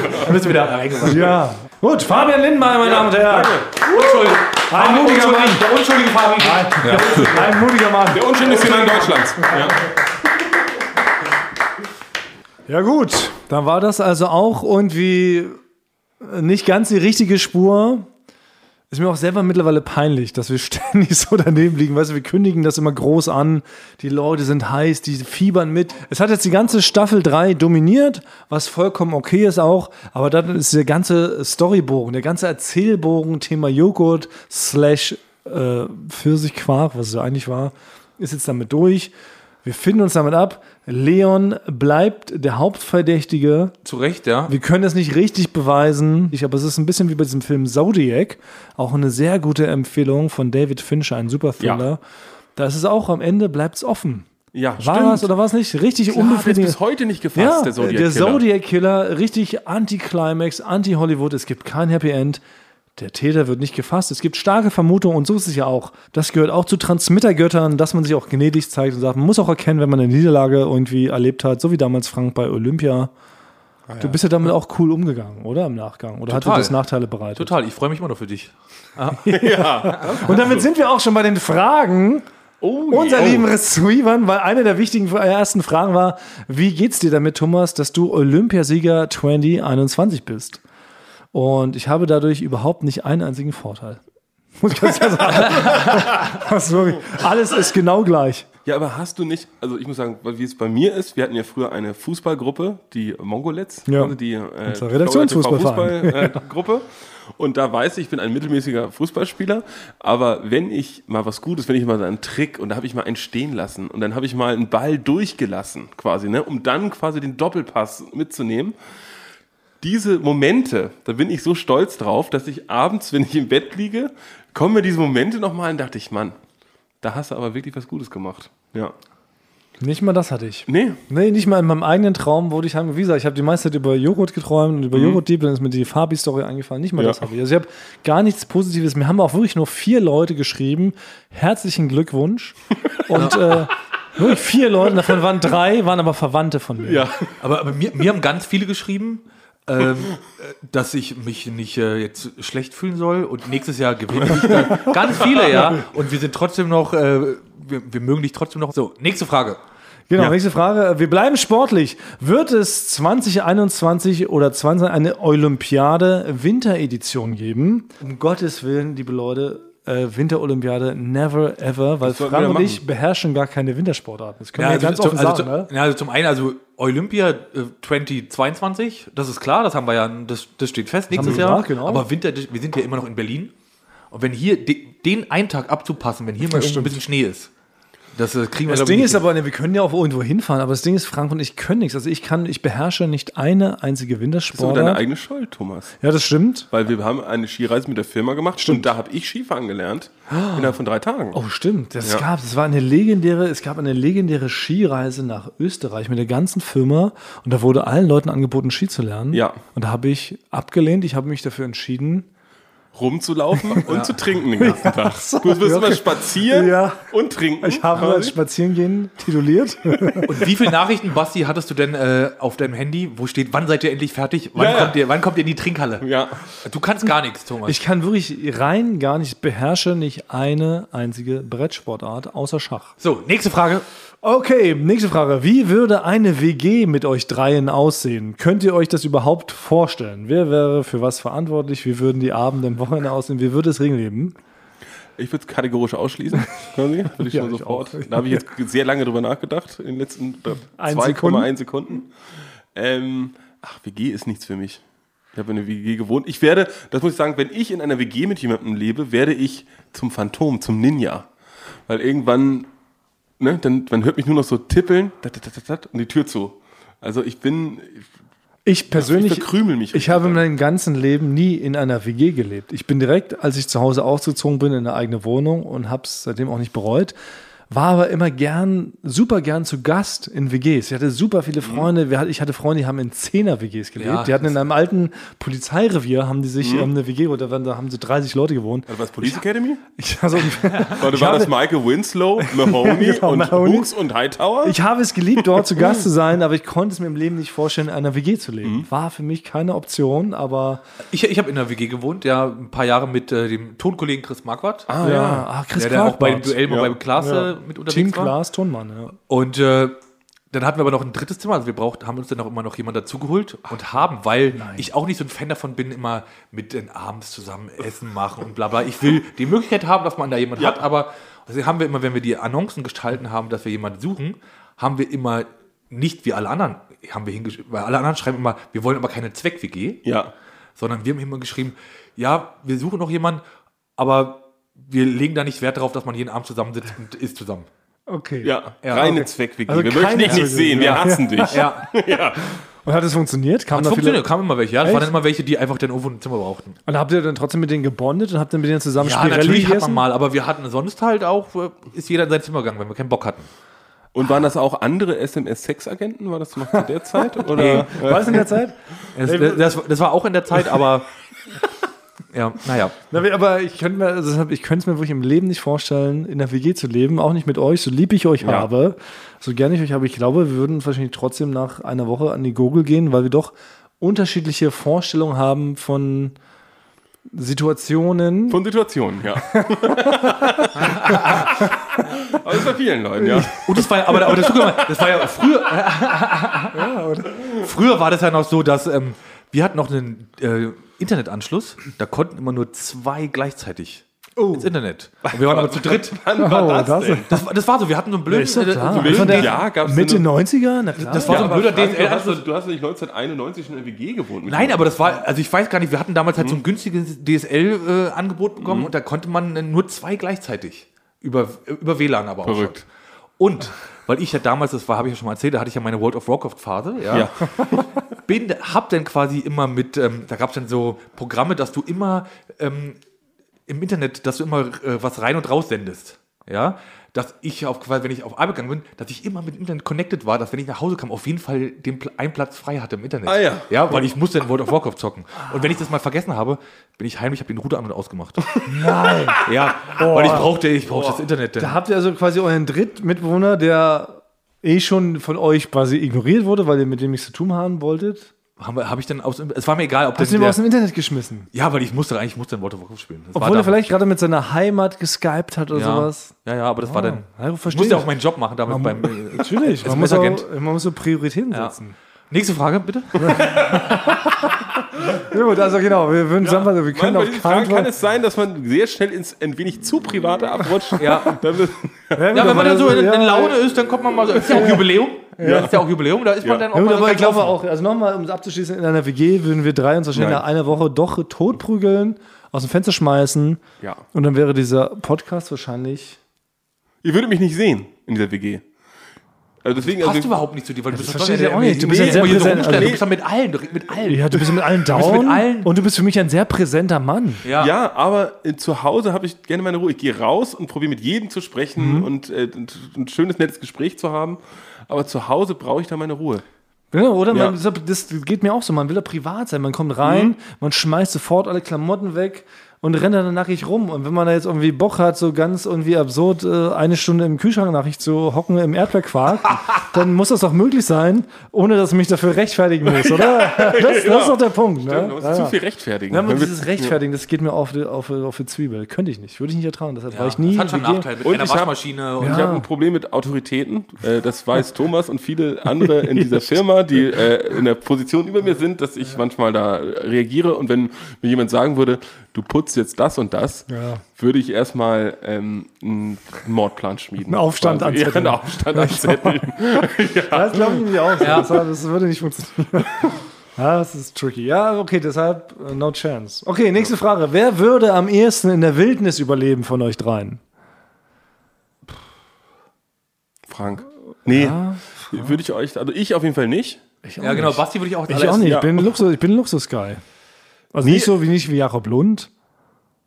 C: Dann müssen wieder reingemacht.
B: Ja. Gut, Fabian Lindenmeier, meine Damen und Herren.
C: Unschuldig.
B: Ein mutiger Mann.
C: Der unschuldige Fabian.
B: Ein mutiger Mann.
D: Der unschönste Mann Deutschlands. Ja.
B: Ja gut, dann war das also auch irgendwie nicht ganz die richtige Spur. Ist mir auch selber mittlerweile peinlich, dass wir *laughs* ständig so daneben liegen. Weißt du, wir kündigen das immer groß an. Die Leute sind heiß, die fiebern mit. Es hat jetzt die ganze Staffel 3 dominiert, was vollkommen okay ist auch. Aber dann ist der ganze Storybogen, der ganze Erzählbogen, Thema Joghurt slash äh, Pfirsichquark, was es eigentlich war, ist jetzt damit durch. Wir finden uns damit ab. Leon bleibt der Hauptverdächtige.
C: Zu Recht, ja.
B: Wir können es nicht richtig beweisen, ich, aber es ist ein bisschen wie bei diesem Film Zodiac, auch eine sehr gute Empfehlung von David Fincher, ein super Thriller. Da ist es auch am Ende bleibt es offen.
D: Ja,
B: War es oder war es nicht? Richtig
D: Klar,
B: unbefriedigend.
D: bis heute nicht gefasst,
B: Ja,
D: der Zodiac
B: der Zodiac-Killer, richtig Anti-Climax, Anti-Hollywood. Es gibt kein Happy End. Der Täter wird nicht gefasst. Es gibt starke Vermutungen und so ist es ja auch. Das gehört auch zu Transmittergöttern, dass man sich auch gnädig zeigt und sagt, man muss auch erkennen, wenn man eine Niederlage irgendwie erlebt hat, so wie damals Frank bei Olympia. Du bist ja damit auch cool umgegangen, oder? Im Nachgang. Oder hat dir
C: Total.
B: das Nachteile bereitet?
C: Total, ich freue mich immer noch für dich. *laughs*
B: Und damit sind wir auch schon bei den Fragen.
D: Oh,
B: Unser
D: oh.
B: lieben Retrievern, weil eine der wichtigen äh, ersten Fragen war, wie geht's dir damit, Thomas, dass du Olympiasieger 2021 bist? Und ich habe dadurch überhaupt nicht einen einzigen Vorteil. *laughs* Muss ich ganz klar sagen. *laughs* Alles ist genau gleich.
D: Ja, aber hast du nicht, also ich muss sagen, wie es bei mir ist, wir hatten ja früher eine Fußballgruppe, die Mongolets,
B: Ja.
D: also die äh,
B: Unser Redaktionsfußballverein.
D: Fußballgruppe. *laughs* und da weiß ich, ich bin ein mittelmäßiger Fußballspieler, aber wenn ich mal was Gutes, wenn ich mal so einen Trick und da habe ich mal einen stehen lassen und dann habe ich mal einen Ball durchgelassen, quasi, ne, um dann quasi den Doppelpass mitzunehmen. Diese Momente, da bin ich so stolz drauf, dass ich abends, wenn ich im Bett liege, kommen mir diese Momente nochmal und dachte ich, Mann, da hast du aber wirklich was Gutes gemacht. Ja.
B: Nicht mal das hatte ich.
D: Nee.
B: Nee, nicht mal in meinem eigenen Traum wurde ich haben, wie gesagt, ich habe die meiste Zeit über Joghurt geträumt und über Joghurt-Dieb, dann ist mir die Fabi-Story eingefallen. Nicht mal
D: Ja.
B: das habe ich. Also ich habe gar nichts Positives. Mir haben auch wirklich nur vier Leute geschrieben. Herzlichen Glückwunsch. *laughs* Und äh, wirklich vier Leute, davon waren drei, waren aber Verwandte von mir.
D: Ja.
C: Aber, aber mir, mir haben ganz viele geschrieben, ähm, äh, dass ich mich nicht äh, jetzt schlecht fühlen soll und nächstes Jahr gewinne ich dann. *laughs* Ganz viele, ja. Und wir sind trotzdem noch, äh, wir, wir mögen dich trotzdem noch. So, nächste Frage.
B: Genau, nächste Frage. Wir bleiben sportlich. Wird es 2021 oder 20 eine Olympiade Winteredition geben? Um Gottes Willen, liebe Leute, äh, Winterolympiade never ever, weil Frank und ich beherrschen gar keine Wintersportarten. Das können wir ganz
C: zum,
B: offen
C: also,
B: sagen.
C: zum,
B: ne?
C: ja, also zum einen, also Olympia äh, 2022, das ist klar, das haben wir ja, das, das steht fest nächstes
B: wir
C: Jahr.
B: gesagt, genau.
C: Aber Winter, wir sind ja immer noch in Berlin. Und wenn hier de, den einen Tag abzupassen, wenn hier mal ein bisschen Schnee ist, das äh, kriegen wir
B: Das Ding ist
C: hin.
B: aber, ne, wir können ja auch irgendwo hinfahren, aber das Ding ist, Frank und ich können nichts. Also ich kann, ich beherrsche nicht eine einzige
D: Das ist aber deine
B: Wintersportart.
D: eigene Schuld, Thomas.
B: Ja, das stimmt.
D: Weil wir haben eine Skireise mit der Firma gemacht und da habe ich Skifahren gelernt. Innerhalb von drei Tagen.
B: Oh, stimmt. Das
D: Ja.
B: gab, es war eine legendäre, es gab eine legendäre Skireise nach Österreich mit der ganzen Firma und da wurde allen Leuten angeboten, Ski zu lernen.
D: Ja.
B: Und da habe ich abgelehnt. Ich habe mich dafür entschieden.
D: Rumzulaufen *laughs* und zu trinken den ganzen *laughs* Tag.
B: so,
D: du wirst
B: ja,
D: immer spazieren
B: Ja.
D: und trinken.
B: Ich habe als Spazierengehen tituliert. *laughs*
C: Und wie viele Nachrichten, Basti, hattest du denn äh, auf deinem Handy, wo steht, wann seid ihr endlich fertig? Wann,
D: Ja, ja.
C: kommt, ihr, wann kommt ihr in die Trinkhalle?
D: ja.
C: Du kannst gar nichts, Thomas.
B: Ich kann wirklich rein gar nicht, beherrsche nicht eine einzige Brettsportart außer Schach.
C: so, nächste Frage.
B: Okay, nächste Frage. Wie würde eine WG mit euch dreien aussehen? Könnt ihr euch das überhaupt vorstellen? Wer wäre für was verantwortlich? Wie würden die Abende im Wochenende aussehen? Wie würde es Ringleben?
D: Ich würde es kategorisch ausschließen. quasi. *laughs* Würde ich
B: Ja,
D: schon
B: ich
D: sofort.
B: auch.
D: Da habe ich jetzt sehr lange drüber nachgedacht, in den letzten
B: Ein
D: 2,1 Sekunden. Ähm, ach, WG ist nichts für mich. Ich habe in einer WG gewohnt. Ich werde, das muss ich sagen, wenn ich in einer WG mit jemandem lebe, werde ich zum Phantom, zum Ninja. Weil irgendwann, ne, dann, man hört mich nur noch so tippeln und die Tür zu. Also ich bin,
B: Ich persönlich,
D: Ich verkrümel mich
B: ich habe in
D: richtig.
B: meinem ganzen Leben nie in einer WG gelebt. Ich bin direkt, als ich zu Hause ausgezogen bin, in eine eigene Wohnung und habe es seitdem auch nicht bereut. War aber immer gern, super gern zu Gast in WGs. Ich hatte super viele Freunde. Wir, hat- ich hatte Freunde, die haben in Zehner-WGs gelebt.
C: Ja,
B: die hatten in einem alten Polizeirevier, haben die sich ähm, eine WG, oder da haben so 30 Leute gewohnt.
D: War das Police Academy? *laughs*
B: Ich, also,
D: Warte, *laughs*
B: ich
D: war das
B: habe-
D: Michael Winslow, Mahoney *laughs*
B: Genau,
D: und
B: Mahoney.
D: Hooks und Hightower?
B: Ich habe es geliebt, dort zu Gast zu sein, aber ich konnte es mir im Leben nicht vorstellen, in einer WG zu leben.
D: Mhm.
B: War für mich keine Option, aber
C: Ich, ich habe in der WG gewohnt, ja, ein paar Jahre mit äh, dem Tonkollegen Chris Marquardt.
D: ah,
B: ja,
D: ja.
B: ah, Chris
C: der, der auch bei dem Duell mal
D: Ja.
C: bei Klaas Äh, mit unterwegs
B: Team
C: war.
B: Klaas Tonmann, ja.
C: Und äh, dann hatten wir aber noch ein drittes Zimmer. Also wir braucht, haben uns dann auch immer noch jemand dazugeholt und haben, weil ich auch nicht so ein Fan davon bin, immer mit den abends zusammen Essen machen und bla bla. Ich will die Möglichkeit haben, dass man da jemanden
D: Ja.
C: hat, aber also haben wir immer, wenn wir die Annoncen gestalten haben, dass wir jemanden suchen, haben wir immer nicht wie alle anderen, haben wir hingeschrieben, weil alle anderen schreiben immer, wir wollen aber keine Zweck-WG,
D: ja.
C: sondern wir haben immer geschrieben, ja, wir suchen noch jemanden, aber wir legen da nicht Wert darauf, dass man jeden Abend zusammensitzt und isst zusammen.
B: Okay.
D: Ja,
C: Ja,
D: reine
C: okay.
D: Zweck-WG.
B: Also
D: wir möchten dich nicht sehen, wir
B: ja.
D: hassen dich.
C: Ja, *laughs*
B: Und hat es funktioniert? Kam
C: hat
B: da
C: funktioniert,
B: viele,
C: kamen immer welche. Ja, das waren dann immer welche, die einfach dann irgendwo ein Zimmer brauchten.
B: und habt ihr dann trotzdem mit denen gebondet und habt dann mit denen zusammen
C: Ja,
B: Spirelli
C: natürlich hat
B: gegessen?
C: man mal, aber wir hatten sonst halt auch, äh, ist jeder in sein Zimmer gegangen, wenn wir keinen Bock hatten.
D: Und waren das auch andere SMS-Sexagenten? War das noch zu der Zeit? *laughs* Oder?
C: Nee.
B: War es in der Zeit?
C: Das, das, das war auch in der Zeit, aber ja, naja.
B: Aber ich könnte mir, also ich könnte es mir wirklich im Leben nicht vorstellen, in der WG zu leben, auch nicht mit euch, so lieb ich euch
D: Ja.
B: habe, so gerne ich euch habe. Ich glaube, wir würden wahrscheinlich trotzdem nach einer Woche an die Gurgel gehen, weil wir doch unterschiedliche Vorstellungen haben von Situationen.
D: Von Situationen, ja. *laughs* Aber das bei vielen Leuten, ja.
C: Und das war, aber, aber das, mal, das war ja früher. *laughs* früher war das ja noch so, dass ähm, wir hatten noch einen äh, Internetanschluss, da konnten immer nur zwei gleichzeitig ins Internet. Und wir waren aber zu dritt. *laughs*
D: Wann war
B: Oh,
D: das,
B: das-
D: denn?
C: Das, war- das war so, wir hatten so einen blöden.
B: Doch
C: äh, so einen
D: Blöden
C: blöden
D: Jahr gab's
B: Mitte
D: eine-
B: 90er? Na klar.
C: Das war so ein blöder
D: du, hast, du hast nicht 1991 schon in der WG gewohnt.
C: Nein, aber das war, also ich weiß gar nicht, wir hatten damals halt so ein günstiges DSL-Angebot bekommen und da konnte man äh, nur zwei gleichzeitig. Über, über WLAN aber auch.
D: Verrückt.
C: schon. Und, weil ich ja damals, das war, habe ich ja schon mal erzählt, da hatte ich ja meine World of Warcraft-Phase, ja.
D: Ja. *laughs*
C: Bin, hab dann quasi immer mit, ähm, da gab es dann so Programme, dass du immer ähm, im Internet, dass du immer äh, was rein und raus sendest. Ja, dass ich auf, quasi, wenn ich auf Arbeit gegangen bin, dass ich immer mit dem Internet connected war, dass wenn ich nach Hause kam, auf jeden Fall den Pl einen Platz frei hatte im Internet.
D: Ah, ja.
C: Ja, weil ich musste in World of Warcraft zocken. Und wenn ich das mal vergessen habe, bin ich heimlich, habe den Router an und ausgemacht.
B: Nein.
C: Ja, weil ich brauchte, ich brauchte das Internet.
B: Da
C: Denn.
B: habt ihr also quasi euren Drittmitbewohner, der eh schon von euch quasi ignoriert wurde, weil ihr mit dem nichts zu tun haben wolltet.
C: Habe hab ich dann aus, es war mir egal, ob
B: Hast
C: das
B: du ihn aus dem Internet geschmissen?
C: Ja, weil ich musste eigentlich musste in World of Warcraft spielen. Das
B: Obwohl er vielleicht gerade mit seiner Heimat geskypt hat oder
C: ja.
B: sowas.
C: Ja, ja, aber das war dann.
B: ja,
C: ich musste ja auch meinen Job machen damit beim. äh,
B: Natürlich, *laughs* man muss, auch, man muss so Prioritäten
C: Ja. Nächste Frage, bitte. *laughs*
B: Ja, gut, also genau, wir würden sagen, wir
D: Manchmal
B: können auf
D: diesen
B: keinen
D: Fragen kann
B: Fall.
D: es sein, dass man sehr schnell ins ein wenig zu private abrutscht.
C: Ja. Ja, wenn man dann so in, in Laune ist, dann kommt man mal so. Ist ja auch Jubiläum. Ja. Ist ja auch Jubiläum, da ist man dann auch
B: Ja,
C: mal
B: aber ich glaube
C: offen.
B: auch, also nochmal, um es abzuschließen, in einer WG würden wir drei uns wahrscheinlich
D: Nein.
B: nach einer Woche doch totprügeln, aus dem Fenster schmeißen
D: ja.
B: und dann wäre dieser Podcast wahrscheinlich.
D: Ihr würdet mich nicht sehen in dieser WG. Also deswegen,
C: Passt
D: also,
C: überhaupt nicht zu dir, weil du bist
B: verstehe
C: doch
B: auch nicht. Du bist ja
C: nee,
B: sehr
C: hier so
B: präsent.
C: rumstellen.
B: Also-
C: Du bist doch mit allen, du redest mit allen.
B: Ja, du bist mit allen
C: bist mit
B: down
C: allen-
B: und du bist für mich ein sehr präsenter Mann.
D: ja. aber äh, zu Hause habe ich gerne meine Ruhe. Ich gehe raus und probiere mit jedem zu sprechen und äh, ein schönes, nettes Gespräch zu haben. Aber zu Hause brauche ich da meine Ruhe.
B: Ja, oder?
D: Ja.
B: Man, das geht mir auch so. Man will ja privat sein. Man kommt rein, man schmeißt sofort alle Klamotten weg und rennt dann nackig rum. Und wenn man da jetzt irgendwie Bock hat, so ganz irgendwie absurd äh, eine Stunde im Kühlschrank nackig zu hocken im Erdbeerquark, *laughs* dann muss das doch möglich sein, ohne dass ich mich dafür rechtfertigen muss, oder? Das, das ist doch der Punkt. Ne?
D: Da muss ich
B: Ja,
D: zu viel rechtfertigen.
B: Ja,
D: wir-
B: dieses Rechtfertigen, das geht mir auf die, auf, auf die Zwiebel. Könnte ich nicht. Würde ich nicht ertragen. Deshalb war
C: Ja,
B: ich nie.
C: das hat schon
B: WG.
C: Nachteile mit
D: Und
C: einer
D: ich hab-
C: Waschmaschine und
D: Ich habe ein Problem mit Autoritäten. Äh, das weiß Thomas und viele andere in dieser *laughs* Firma, die äh, in der Position über mir sind, dass ich manchmal da reagiere. Und wenn mir jemand sagen würde, du putzt jetzt das und das,
B: Ja.
D: würde ich erstmal ähm, einen Mordplan schmieden.
B: Einen Aufstand
D: Quasi. *laughs* Ja,
B: anzetteln.
D: einen Aufstand anzetteln. *laughs*
B: Das glaube ich nämlich auch. Das, das würde nicht funktionieren. *laughs* Ja, das ist tricky. Ja, okay, deshalb äh, no chance. Okay, nächste Frage. Wer würde am ehesten in der Wildnis überleben von euch dreien?
D: Frank. Nee, würde ich euch, also ich auf jeden Fall nicht.
B: Ich auch
C: Ja, genau,
B: nicht.
C: Basti würde ich auch
B: Ich auch nicht.
D: Ja.
B: Ich bin Luxus, ich bin ein Luxus-Guy. Also nicht so wie nicht wie Jakob Lund.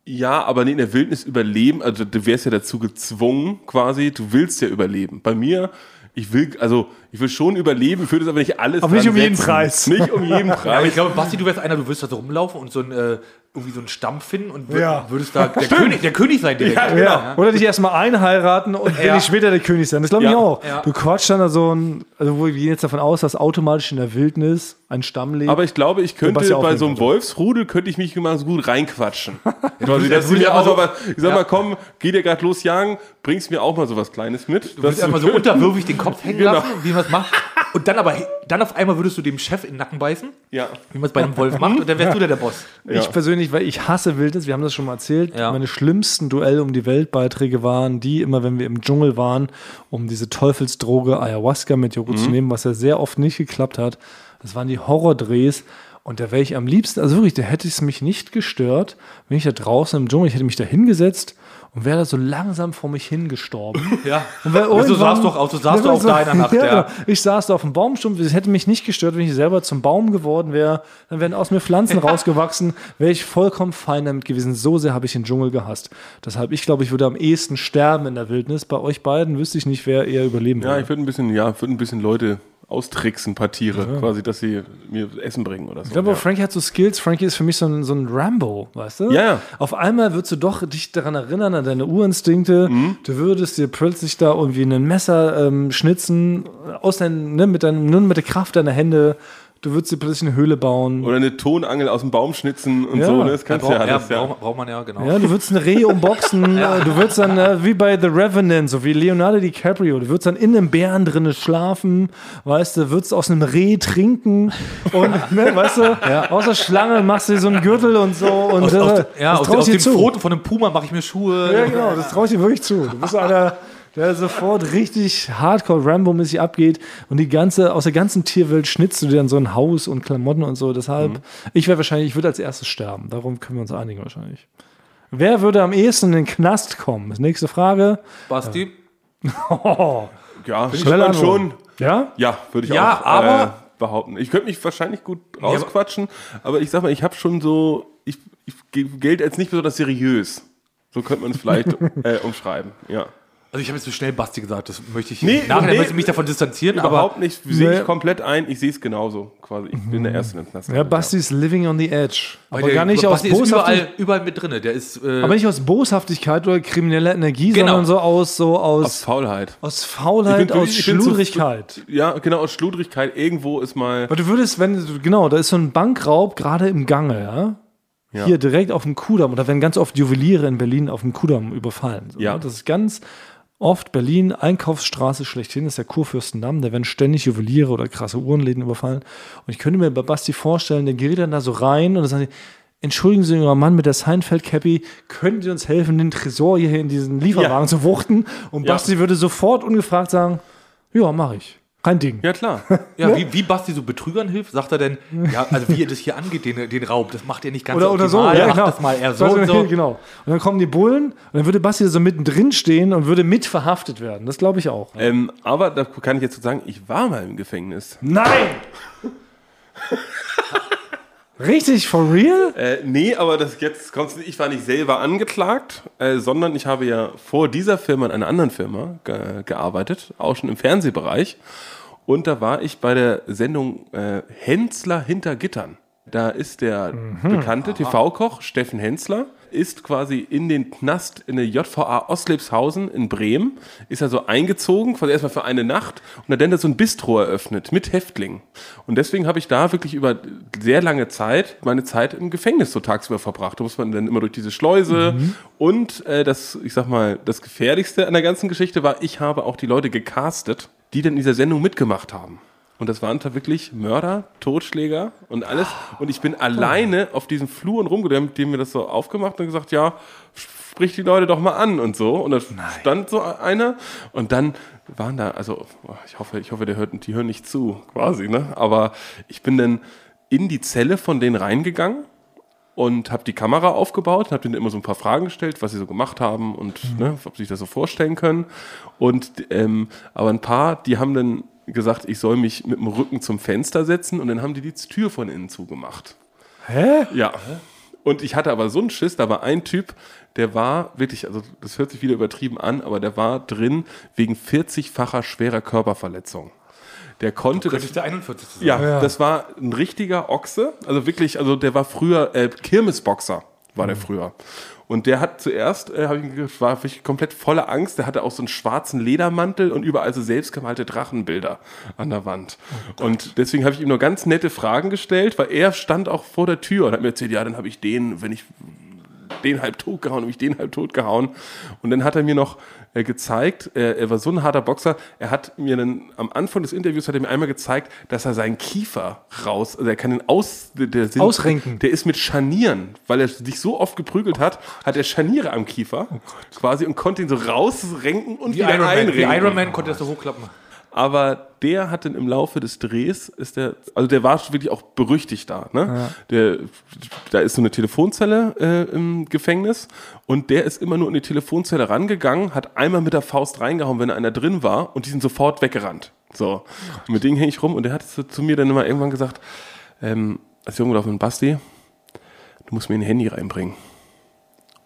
D: Ja, aber nee, in der Wildnis überleben, also du wärst ja dazu gezwungen, quasi, du willst ja überleben. Bei mir, ich will, also ich will schon überleben, ich würde es aber nicht alles
B: Aber nicht um jeden. Preis.
D: Nicht um jeden *laughs*
C: Ja, aber
D: Preis.
C: ich glaube, Basti, du wärst einer, du würdest da so rumlaufen und so ein, äh, irgendwie so einen Stamm finden und wür-
B: Ja.
C: würdest da der König, der König sein direkt.
B: Ja. Oder dich erstmal einheiraten und
C: Ja.
B: will später der König sein. Das glaube ich
D: Ja.
B: auch.
C: Ja.
B: Du quatschst dann da so ein, also wo wir gehen jetzt davon aus, dass automatisch in der Wildnis ein Stamm lebt.
D: Aber ich glaube, ich könnte bei so einem
B: würde.
D: Wolfsrudel könnte ich mich immer so gut reinquatschen. *laughs* Quasi,
C: würdest-
D: dass sie
C: würdest
D: mir
C: einfach
D: auch
C: so-
D: mal, ich sag
C: Ja.
D: mal, komm, geh dir gerade los jagen, bringst mir auch mal so was Kleines mit.
C: Du würdest erstmal so unterwürfig den Kopf hängen
D: Genau.
C: lassen, wie man es macht. *laughs* Und dann aber, dann auf einmal würdest du dem Chef in den Nacken beißen,
D: Ja.
C: wie man es bei einem Wolf macht, und dann wärst du der, der Boss.
B: Ich persönlich, weil ich hasse Wildnis, wir haben das schon mal erzählt,
C: Ja.
B: meine schlimmsten Duell um die Weltbeiträge waren die, immer wenn wir im Dschungel waren, um diese Teufelsdroge Ayahuasca mit Joghurt
C: Mhm.
B: zu nehmen, was ja sehr oft nicht geklappt hat. Das waren die Horrordrehs. Und da wäre ich am liebsten, also wirklich, da hätte es mich nicht gestört, wenn ich da draußen im Dschungel, ich hätte mich da hingesetzt und wäre da so langsam vor mich hingestorben. *laughs*
C: Ja.
B: Und
C: So du so sahst du auch da in der Nacht, *laughs*
B: Ja,
C: ja.
B: genau. Ich saß da auf dem Baumstumpf. Es hätte mich nicht gestört, wenn ich selber zum Baum geworden wäre. Dann wären aus mir Pflanzen rausgewachsen. Wäre ich vollkommen fein damit gewesen. So sehr habe ich den Dschungel gehasst. Deshalb, ich glaube, ich würde am ehesten sterben in der Wildnis. Bei euch beiden wüsste ich nicht, wer eher überleben
D: Ja,
B: würde.
D: ich würde ein bisschen, ja, würde ein bisschen Leute austricksen, ein paar Tiere, quasi, dass sie mir Essen bringen oder so.
B: Ich glaube,
D: ja.
B: Frankie hat so Skills. Frankie ist für mich so ein, so ein Rambo, weißt du?
D: Ja, ja.
B: Auf einmal würdest du doch dich daran erinnern, an deine Urinstinkte.
D: Mhm.
B: Du würdest dir plötzlich da irgendwie ein Messer ähm, schnitzen, aus dein, ne, mit, deinem, nur mit der Kraft deiner Hände. Du würdest dir plötzlich eine Höhle bauen.
D: Oder eine Tonangel aus dem Baum schnitzen und
B: Ja.
D: so, ne? das kannst du ja,
C: ja,
D: alles, ja.
C: braucht, braucht man ja, genau.
B: Ja, du würdest ein Reh unboxen, *laughs* äh, du würdest dann, äh, wie bei The Revenant, so wie Leonardo DiCaprio, du würdest dann in einem Bären drinnen schlafen, weißt du, würdest aus einem Reh trinken und, *laughs* ne, weißt du, aus der Schlange machst du dir so einen Gürtel und so und
C: Aus,
B: äh,
C: aus, ja,
B: das
C: aus, aus
B: dir
C: dem
B: zu.
C: Foto von einem Puma mache ich mir Schuhe.
B: Ja, genau, das traue ich dir wirklich zu. Du bist einer, der sofort richtig hardcore Rambo-mäßig abgeht und die ganze, aus der ganzen Tierwelt schnitzt du dir dann so ein Haus und Klamotten und so. Deshalb, ich wäre wahrscheinlich, ich würde als erstes sterben. Darum können wir uns einigen wahrscheinlich. Wer würde am ehesten in den Knast kommen? Nächste Frage.
C: Basti. *laughs*
D: Ja,
B: Schnelle
D: man
B: Antwort.
D: schon.
B: Ja?
D: Ja, würde ich
C: Ja,
D: auch
C: aber-
D: äh, behaupten. Ich könnte mich wahrscheinlich gut rausquatschen, aber ich sag mal, ich habe schon so, ich, ich ge- gelte als nicht besonders seriös. So könnte man es vielleicht *laughs* äh, umschreiben. Ja.
C: Also ich habe jetzt so schnell Basti gesagt, das möchte ich
D: Nee,
C: nachher
D: nee,
C: möchte ich mich davon distanzieren,
D: Überhaupt
C: aber
D: nicht, sehe
B: Nee.
D: ich komplett ein. Ich sehe es genauso quasi. Ich bin der Erste in den Knast.
B: Ja, Basti ist living on the edge. Aber
C: der-
B: gar nicht aus
C: Basti ist
B: Boshaftigkeit.
C: überall, überall mit drin. Der ist äh,
B: Aber nicht aus Boshaftigkeit oder krimineller Energie,
C: Genau.
B: sondern so aus, so aus,
D: Aus Faulheit.
B: aus Faulheit,
D: bin-
B: aus Schludrigkeit.
D: Ja, genau, aus Schludrigkeit. Irgendwo ist mal.
B: Aber du würdest, wenn, du- genau, da ist so ein Bankraub gerade im Gange, ja?
D: Ja.
B: Hier direkt auf dem Kudamm. Und da werden ganz oft Juweliere in Berlin auf dem Kudamm überfallen. So,
D: Ja.
B: ne? Das ist ganz oft Berlin, Einkaufsstraße schlechthin, ist der Kurfürstendamm. Da werden ständig Juweliere oder krasse Uhrenläden überfallen. Und ich könnte mir bei Basti vorstellen, der geht dann da so rein und dann sagen die, Entschuldigen Sie, junger Mann mit der Seinfeld-Cappy, können Sie uns helfen, den Tresor hier in diesen Lieferwagen
D: Ja.
B: zu wuchten? Und
D: Ja.
B: Basti würde sofort ungefragt sagen, ja, mache ich. Kein Ding.
D: Ja, klar.
C: ja, *laughs* wie, wie Basti so Betrügern hilft, sagt er denn, ja, also wie ihr das hier angeht, den, den Raub, das macht ihr nicht ganz
B: Oder, oder so,
C: optimal,
B: ja,
C: macht
B: genau.
C: das mal eher so und so. *laughs*
B: Genau. Und dann kommen die Bullen und dann würde Basti so mittendrin stehen und würde mit verhaftet werden. Das glaube ich auch.
D: ähm, aber da kann ich jetzt so sagen, ich war mal im Gefängnis.
B: Nein! *laughs* Richtig, for real?
D: Äh, nee, aber das jetzt nicht. Ich war nicht selber angeklagt, äh, sondern ich habe ja vor dieser Firma in einer anderen Firma ge gearbeitet, auch schon im Fernsehbereich. Und da war ich bei der Sendung äh, Hensler hinter Gittern. Da ist der bekannte TV-Koch Steffen Hensler, ist quasi in den Knast in der JVA Oslepshausen in Bremen, ist also eingezogen, quasi erstmal für eine Nacht und hat dann da so ein Bistro eröffnet mit Häftlingen. Und deswegen habe ich da wirklich über sehr lange Zeit meine Zeit im Gefängnis so tagsüber verbracht. Da muss man dann immer durch diese Schleuse und äh, das, ich sag mal, das Gefährlichste an der ganzen Geschichte war, ich habe auch die Leute gecastet, die dann in dieser Sendung mitgemacht haben. Und das waren da wirklich Mörder, Totschläger und alles. Und ich bin alleine auf diesen Fluren rumgedrängt, dem wir das so aufgemacht und gesagt, ja, sprich die Leute doch mal an und so. Und da stand so einer und dann waren da, also ich hoffe, ich hoffe, der hört, die hören nicht zu, quasi, ne? Aber ich bin dann in die Zelle von denen reingegangen und habe die Kamera aufgebaut und habe denen immer so ein paar Fragen gestellt, was sie so gemacht haben und ne, ob sie sich das so vorstellen können. Und ähm, aber ein paar, die haben dann gesagt, ich soll mich mit dem Rücken zum Fenster setzen und dann haben die die Tür von innen zugemacht.
B: Hä?
D: Ja. Und ich hatte aber so einen Schiss, da war ein Typ, der war wirklich, also das hört sich wieder übertrieben an, aber der war drin wegen 40-facher schwerer Körperverletzung. Der konnte
C: Könnte
D: das,
C: der 41. sein.
D: ja, das war ein richtiger Ochse. Also wirklich, also der war früher äh, Kirmesboxer, war
C: Mhm.
D: der früher. Und der hat zuerst, äh, hab ich, war wirklich komplett voller Angst. Der hatte auch so einen schwarzen Ledermantel und überall so selbstgemalte Drachenbilder an der Wand.
C: Oh
D: und deswegen habe ich ihm nur ganz nette Fragen gestellt, weil er stand auch vor der Tür und hat mir erzählt, ja, dann habe ich den, wenn ich den halb tot gehauen, habe ich den halb tot gehauen. Und dann hat er mir noch äh, gezeigt, äh, er war so ein harter Boxer, er hat mir dann am Anfang des Interviews hat er mir einmal gezeigt, dass er seinen Kiefer raus, also er kann den aus, der, der
B: Ausrenken.
D: Der ist mit Scharnieren, weil er sich so oft geprügelt hat, hat er Scharniere am Kiefer quasi und konnte ihn so rausrenken und
C: Wie
D: wieder
C: Iron, Man, wie
D: einrenken.
C: Iron Man konnte das so hochklappen.
D: Aber der hat dann im Laufe des Drehs, ist der, also der war wirklich auch berüchtigt da. Ne? Der, da ist so eine Telefonzelle äh, im Gefängnis und der ist immer nur in die Telefonzelle rangegangen, hat einmal mit der Faust reingehauen, wenn einer drin war und die sind sofort weggerannt. So, und mit dem hänge ich rum und der hat zu, zu mir dann immer irgendwann gesagt, ähm, als Junge auf Basti, du musst mir ein Handy reinbringen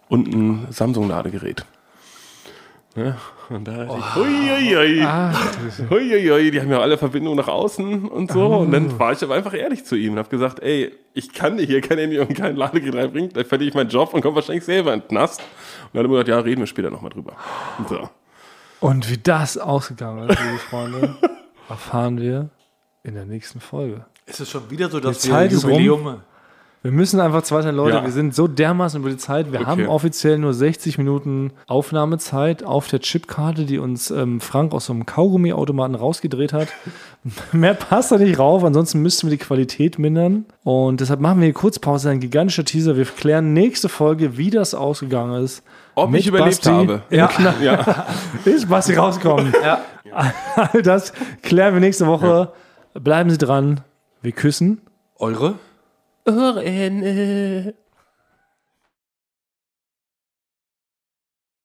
D: und ein Samsung-Ladegerät. Ja, und da dachte ich, huiuiui. Huiuiui, die haben ja alle Verbindungen nach außen und so. Und dann war ich aber einfach ehrlich zu ihm und habe gesagt, ey, ich kann dir hier kein Handy und kein Ladegerät reinbringen, dann verliere ich meinen Job und komme wahrscheinlich selber in den Knast. Und dann hat er mir gesagt, ja, reden wir später nochmal drüber. Und so.
B: Und wie das ausgegangen ist, liebe Freunde, *laughs* erfahren wir in der nächsten Folge.
C: Ist es schon wieder so, dass
B: Die Zeit
C: wir
B: ist rum. Wir müssen einfach, zweite Leute,
D: Ja.
B: wir sind so dermaßen über die Zeit. Wir
D: Okay.
B: haben offiziell nur 60 Minuten Aufnahmezeit auf der Chipkarte, die uns ähm, Frank aus so einem Kaugummiautomaten rausgedreht hat. *laughs* Mehr passt da nicht rauf, ansonsten müssten wir die Qualität mindern. Und deshalb machen wir hier Kurzpause, ein gigantischer Teaser. Wir klären nächste Folge, wie das ausgegangen ist.
D: Ob ich überlebt
B: Basti.
D: habe.
B: Ja, klar. *laughs*
D: Ja.
B: Ist Basti rauskommen. All das klären wir nächste Woche. Bleiben Sie dran. Wir küssen.
C: Eure?
A: Ohren.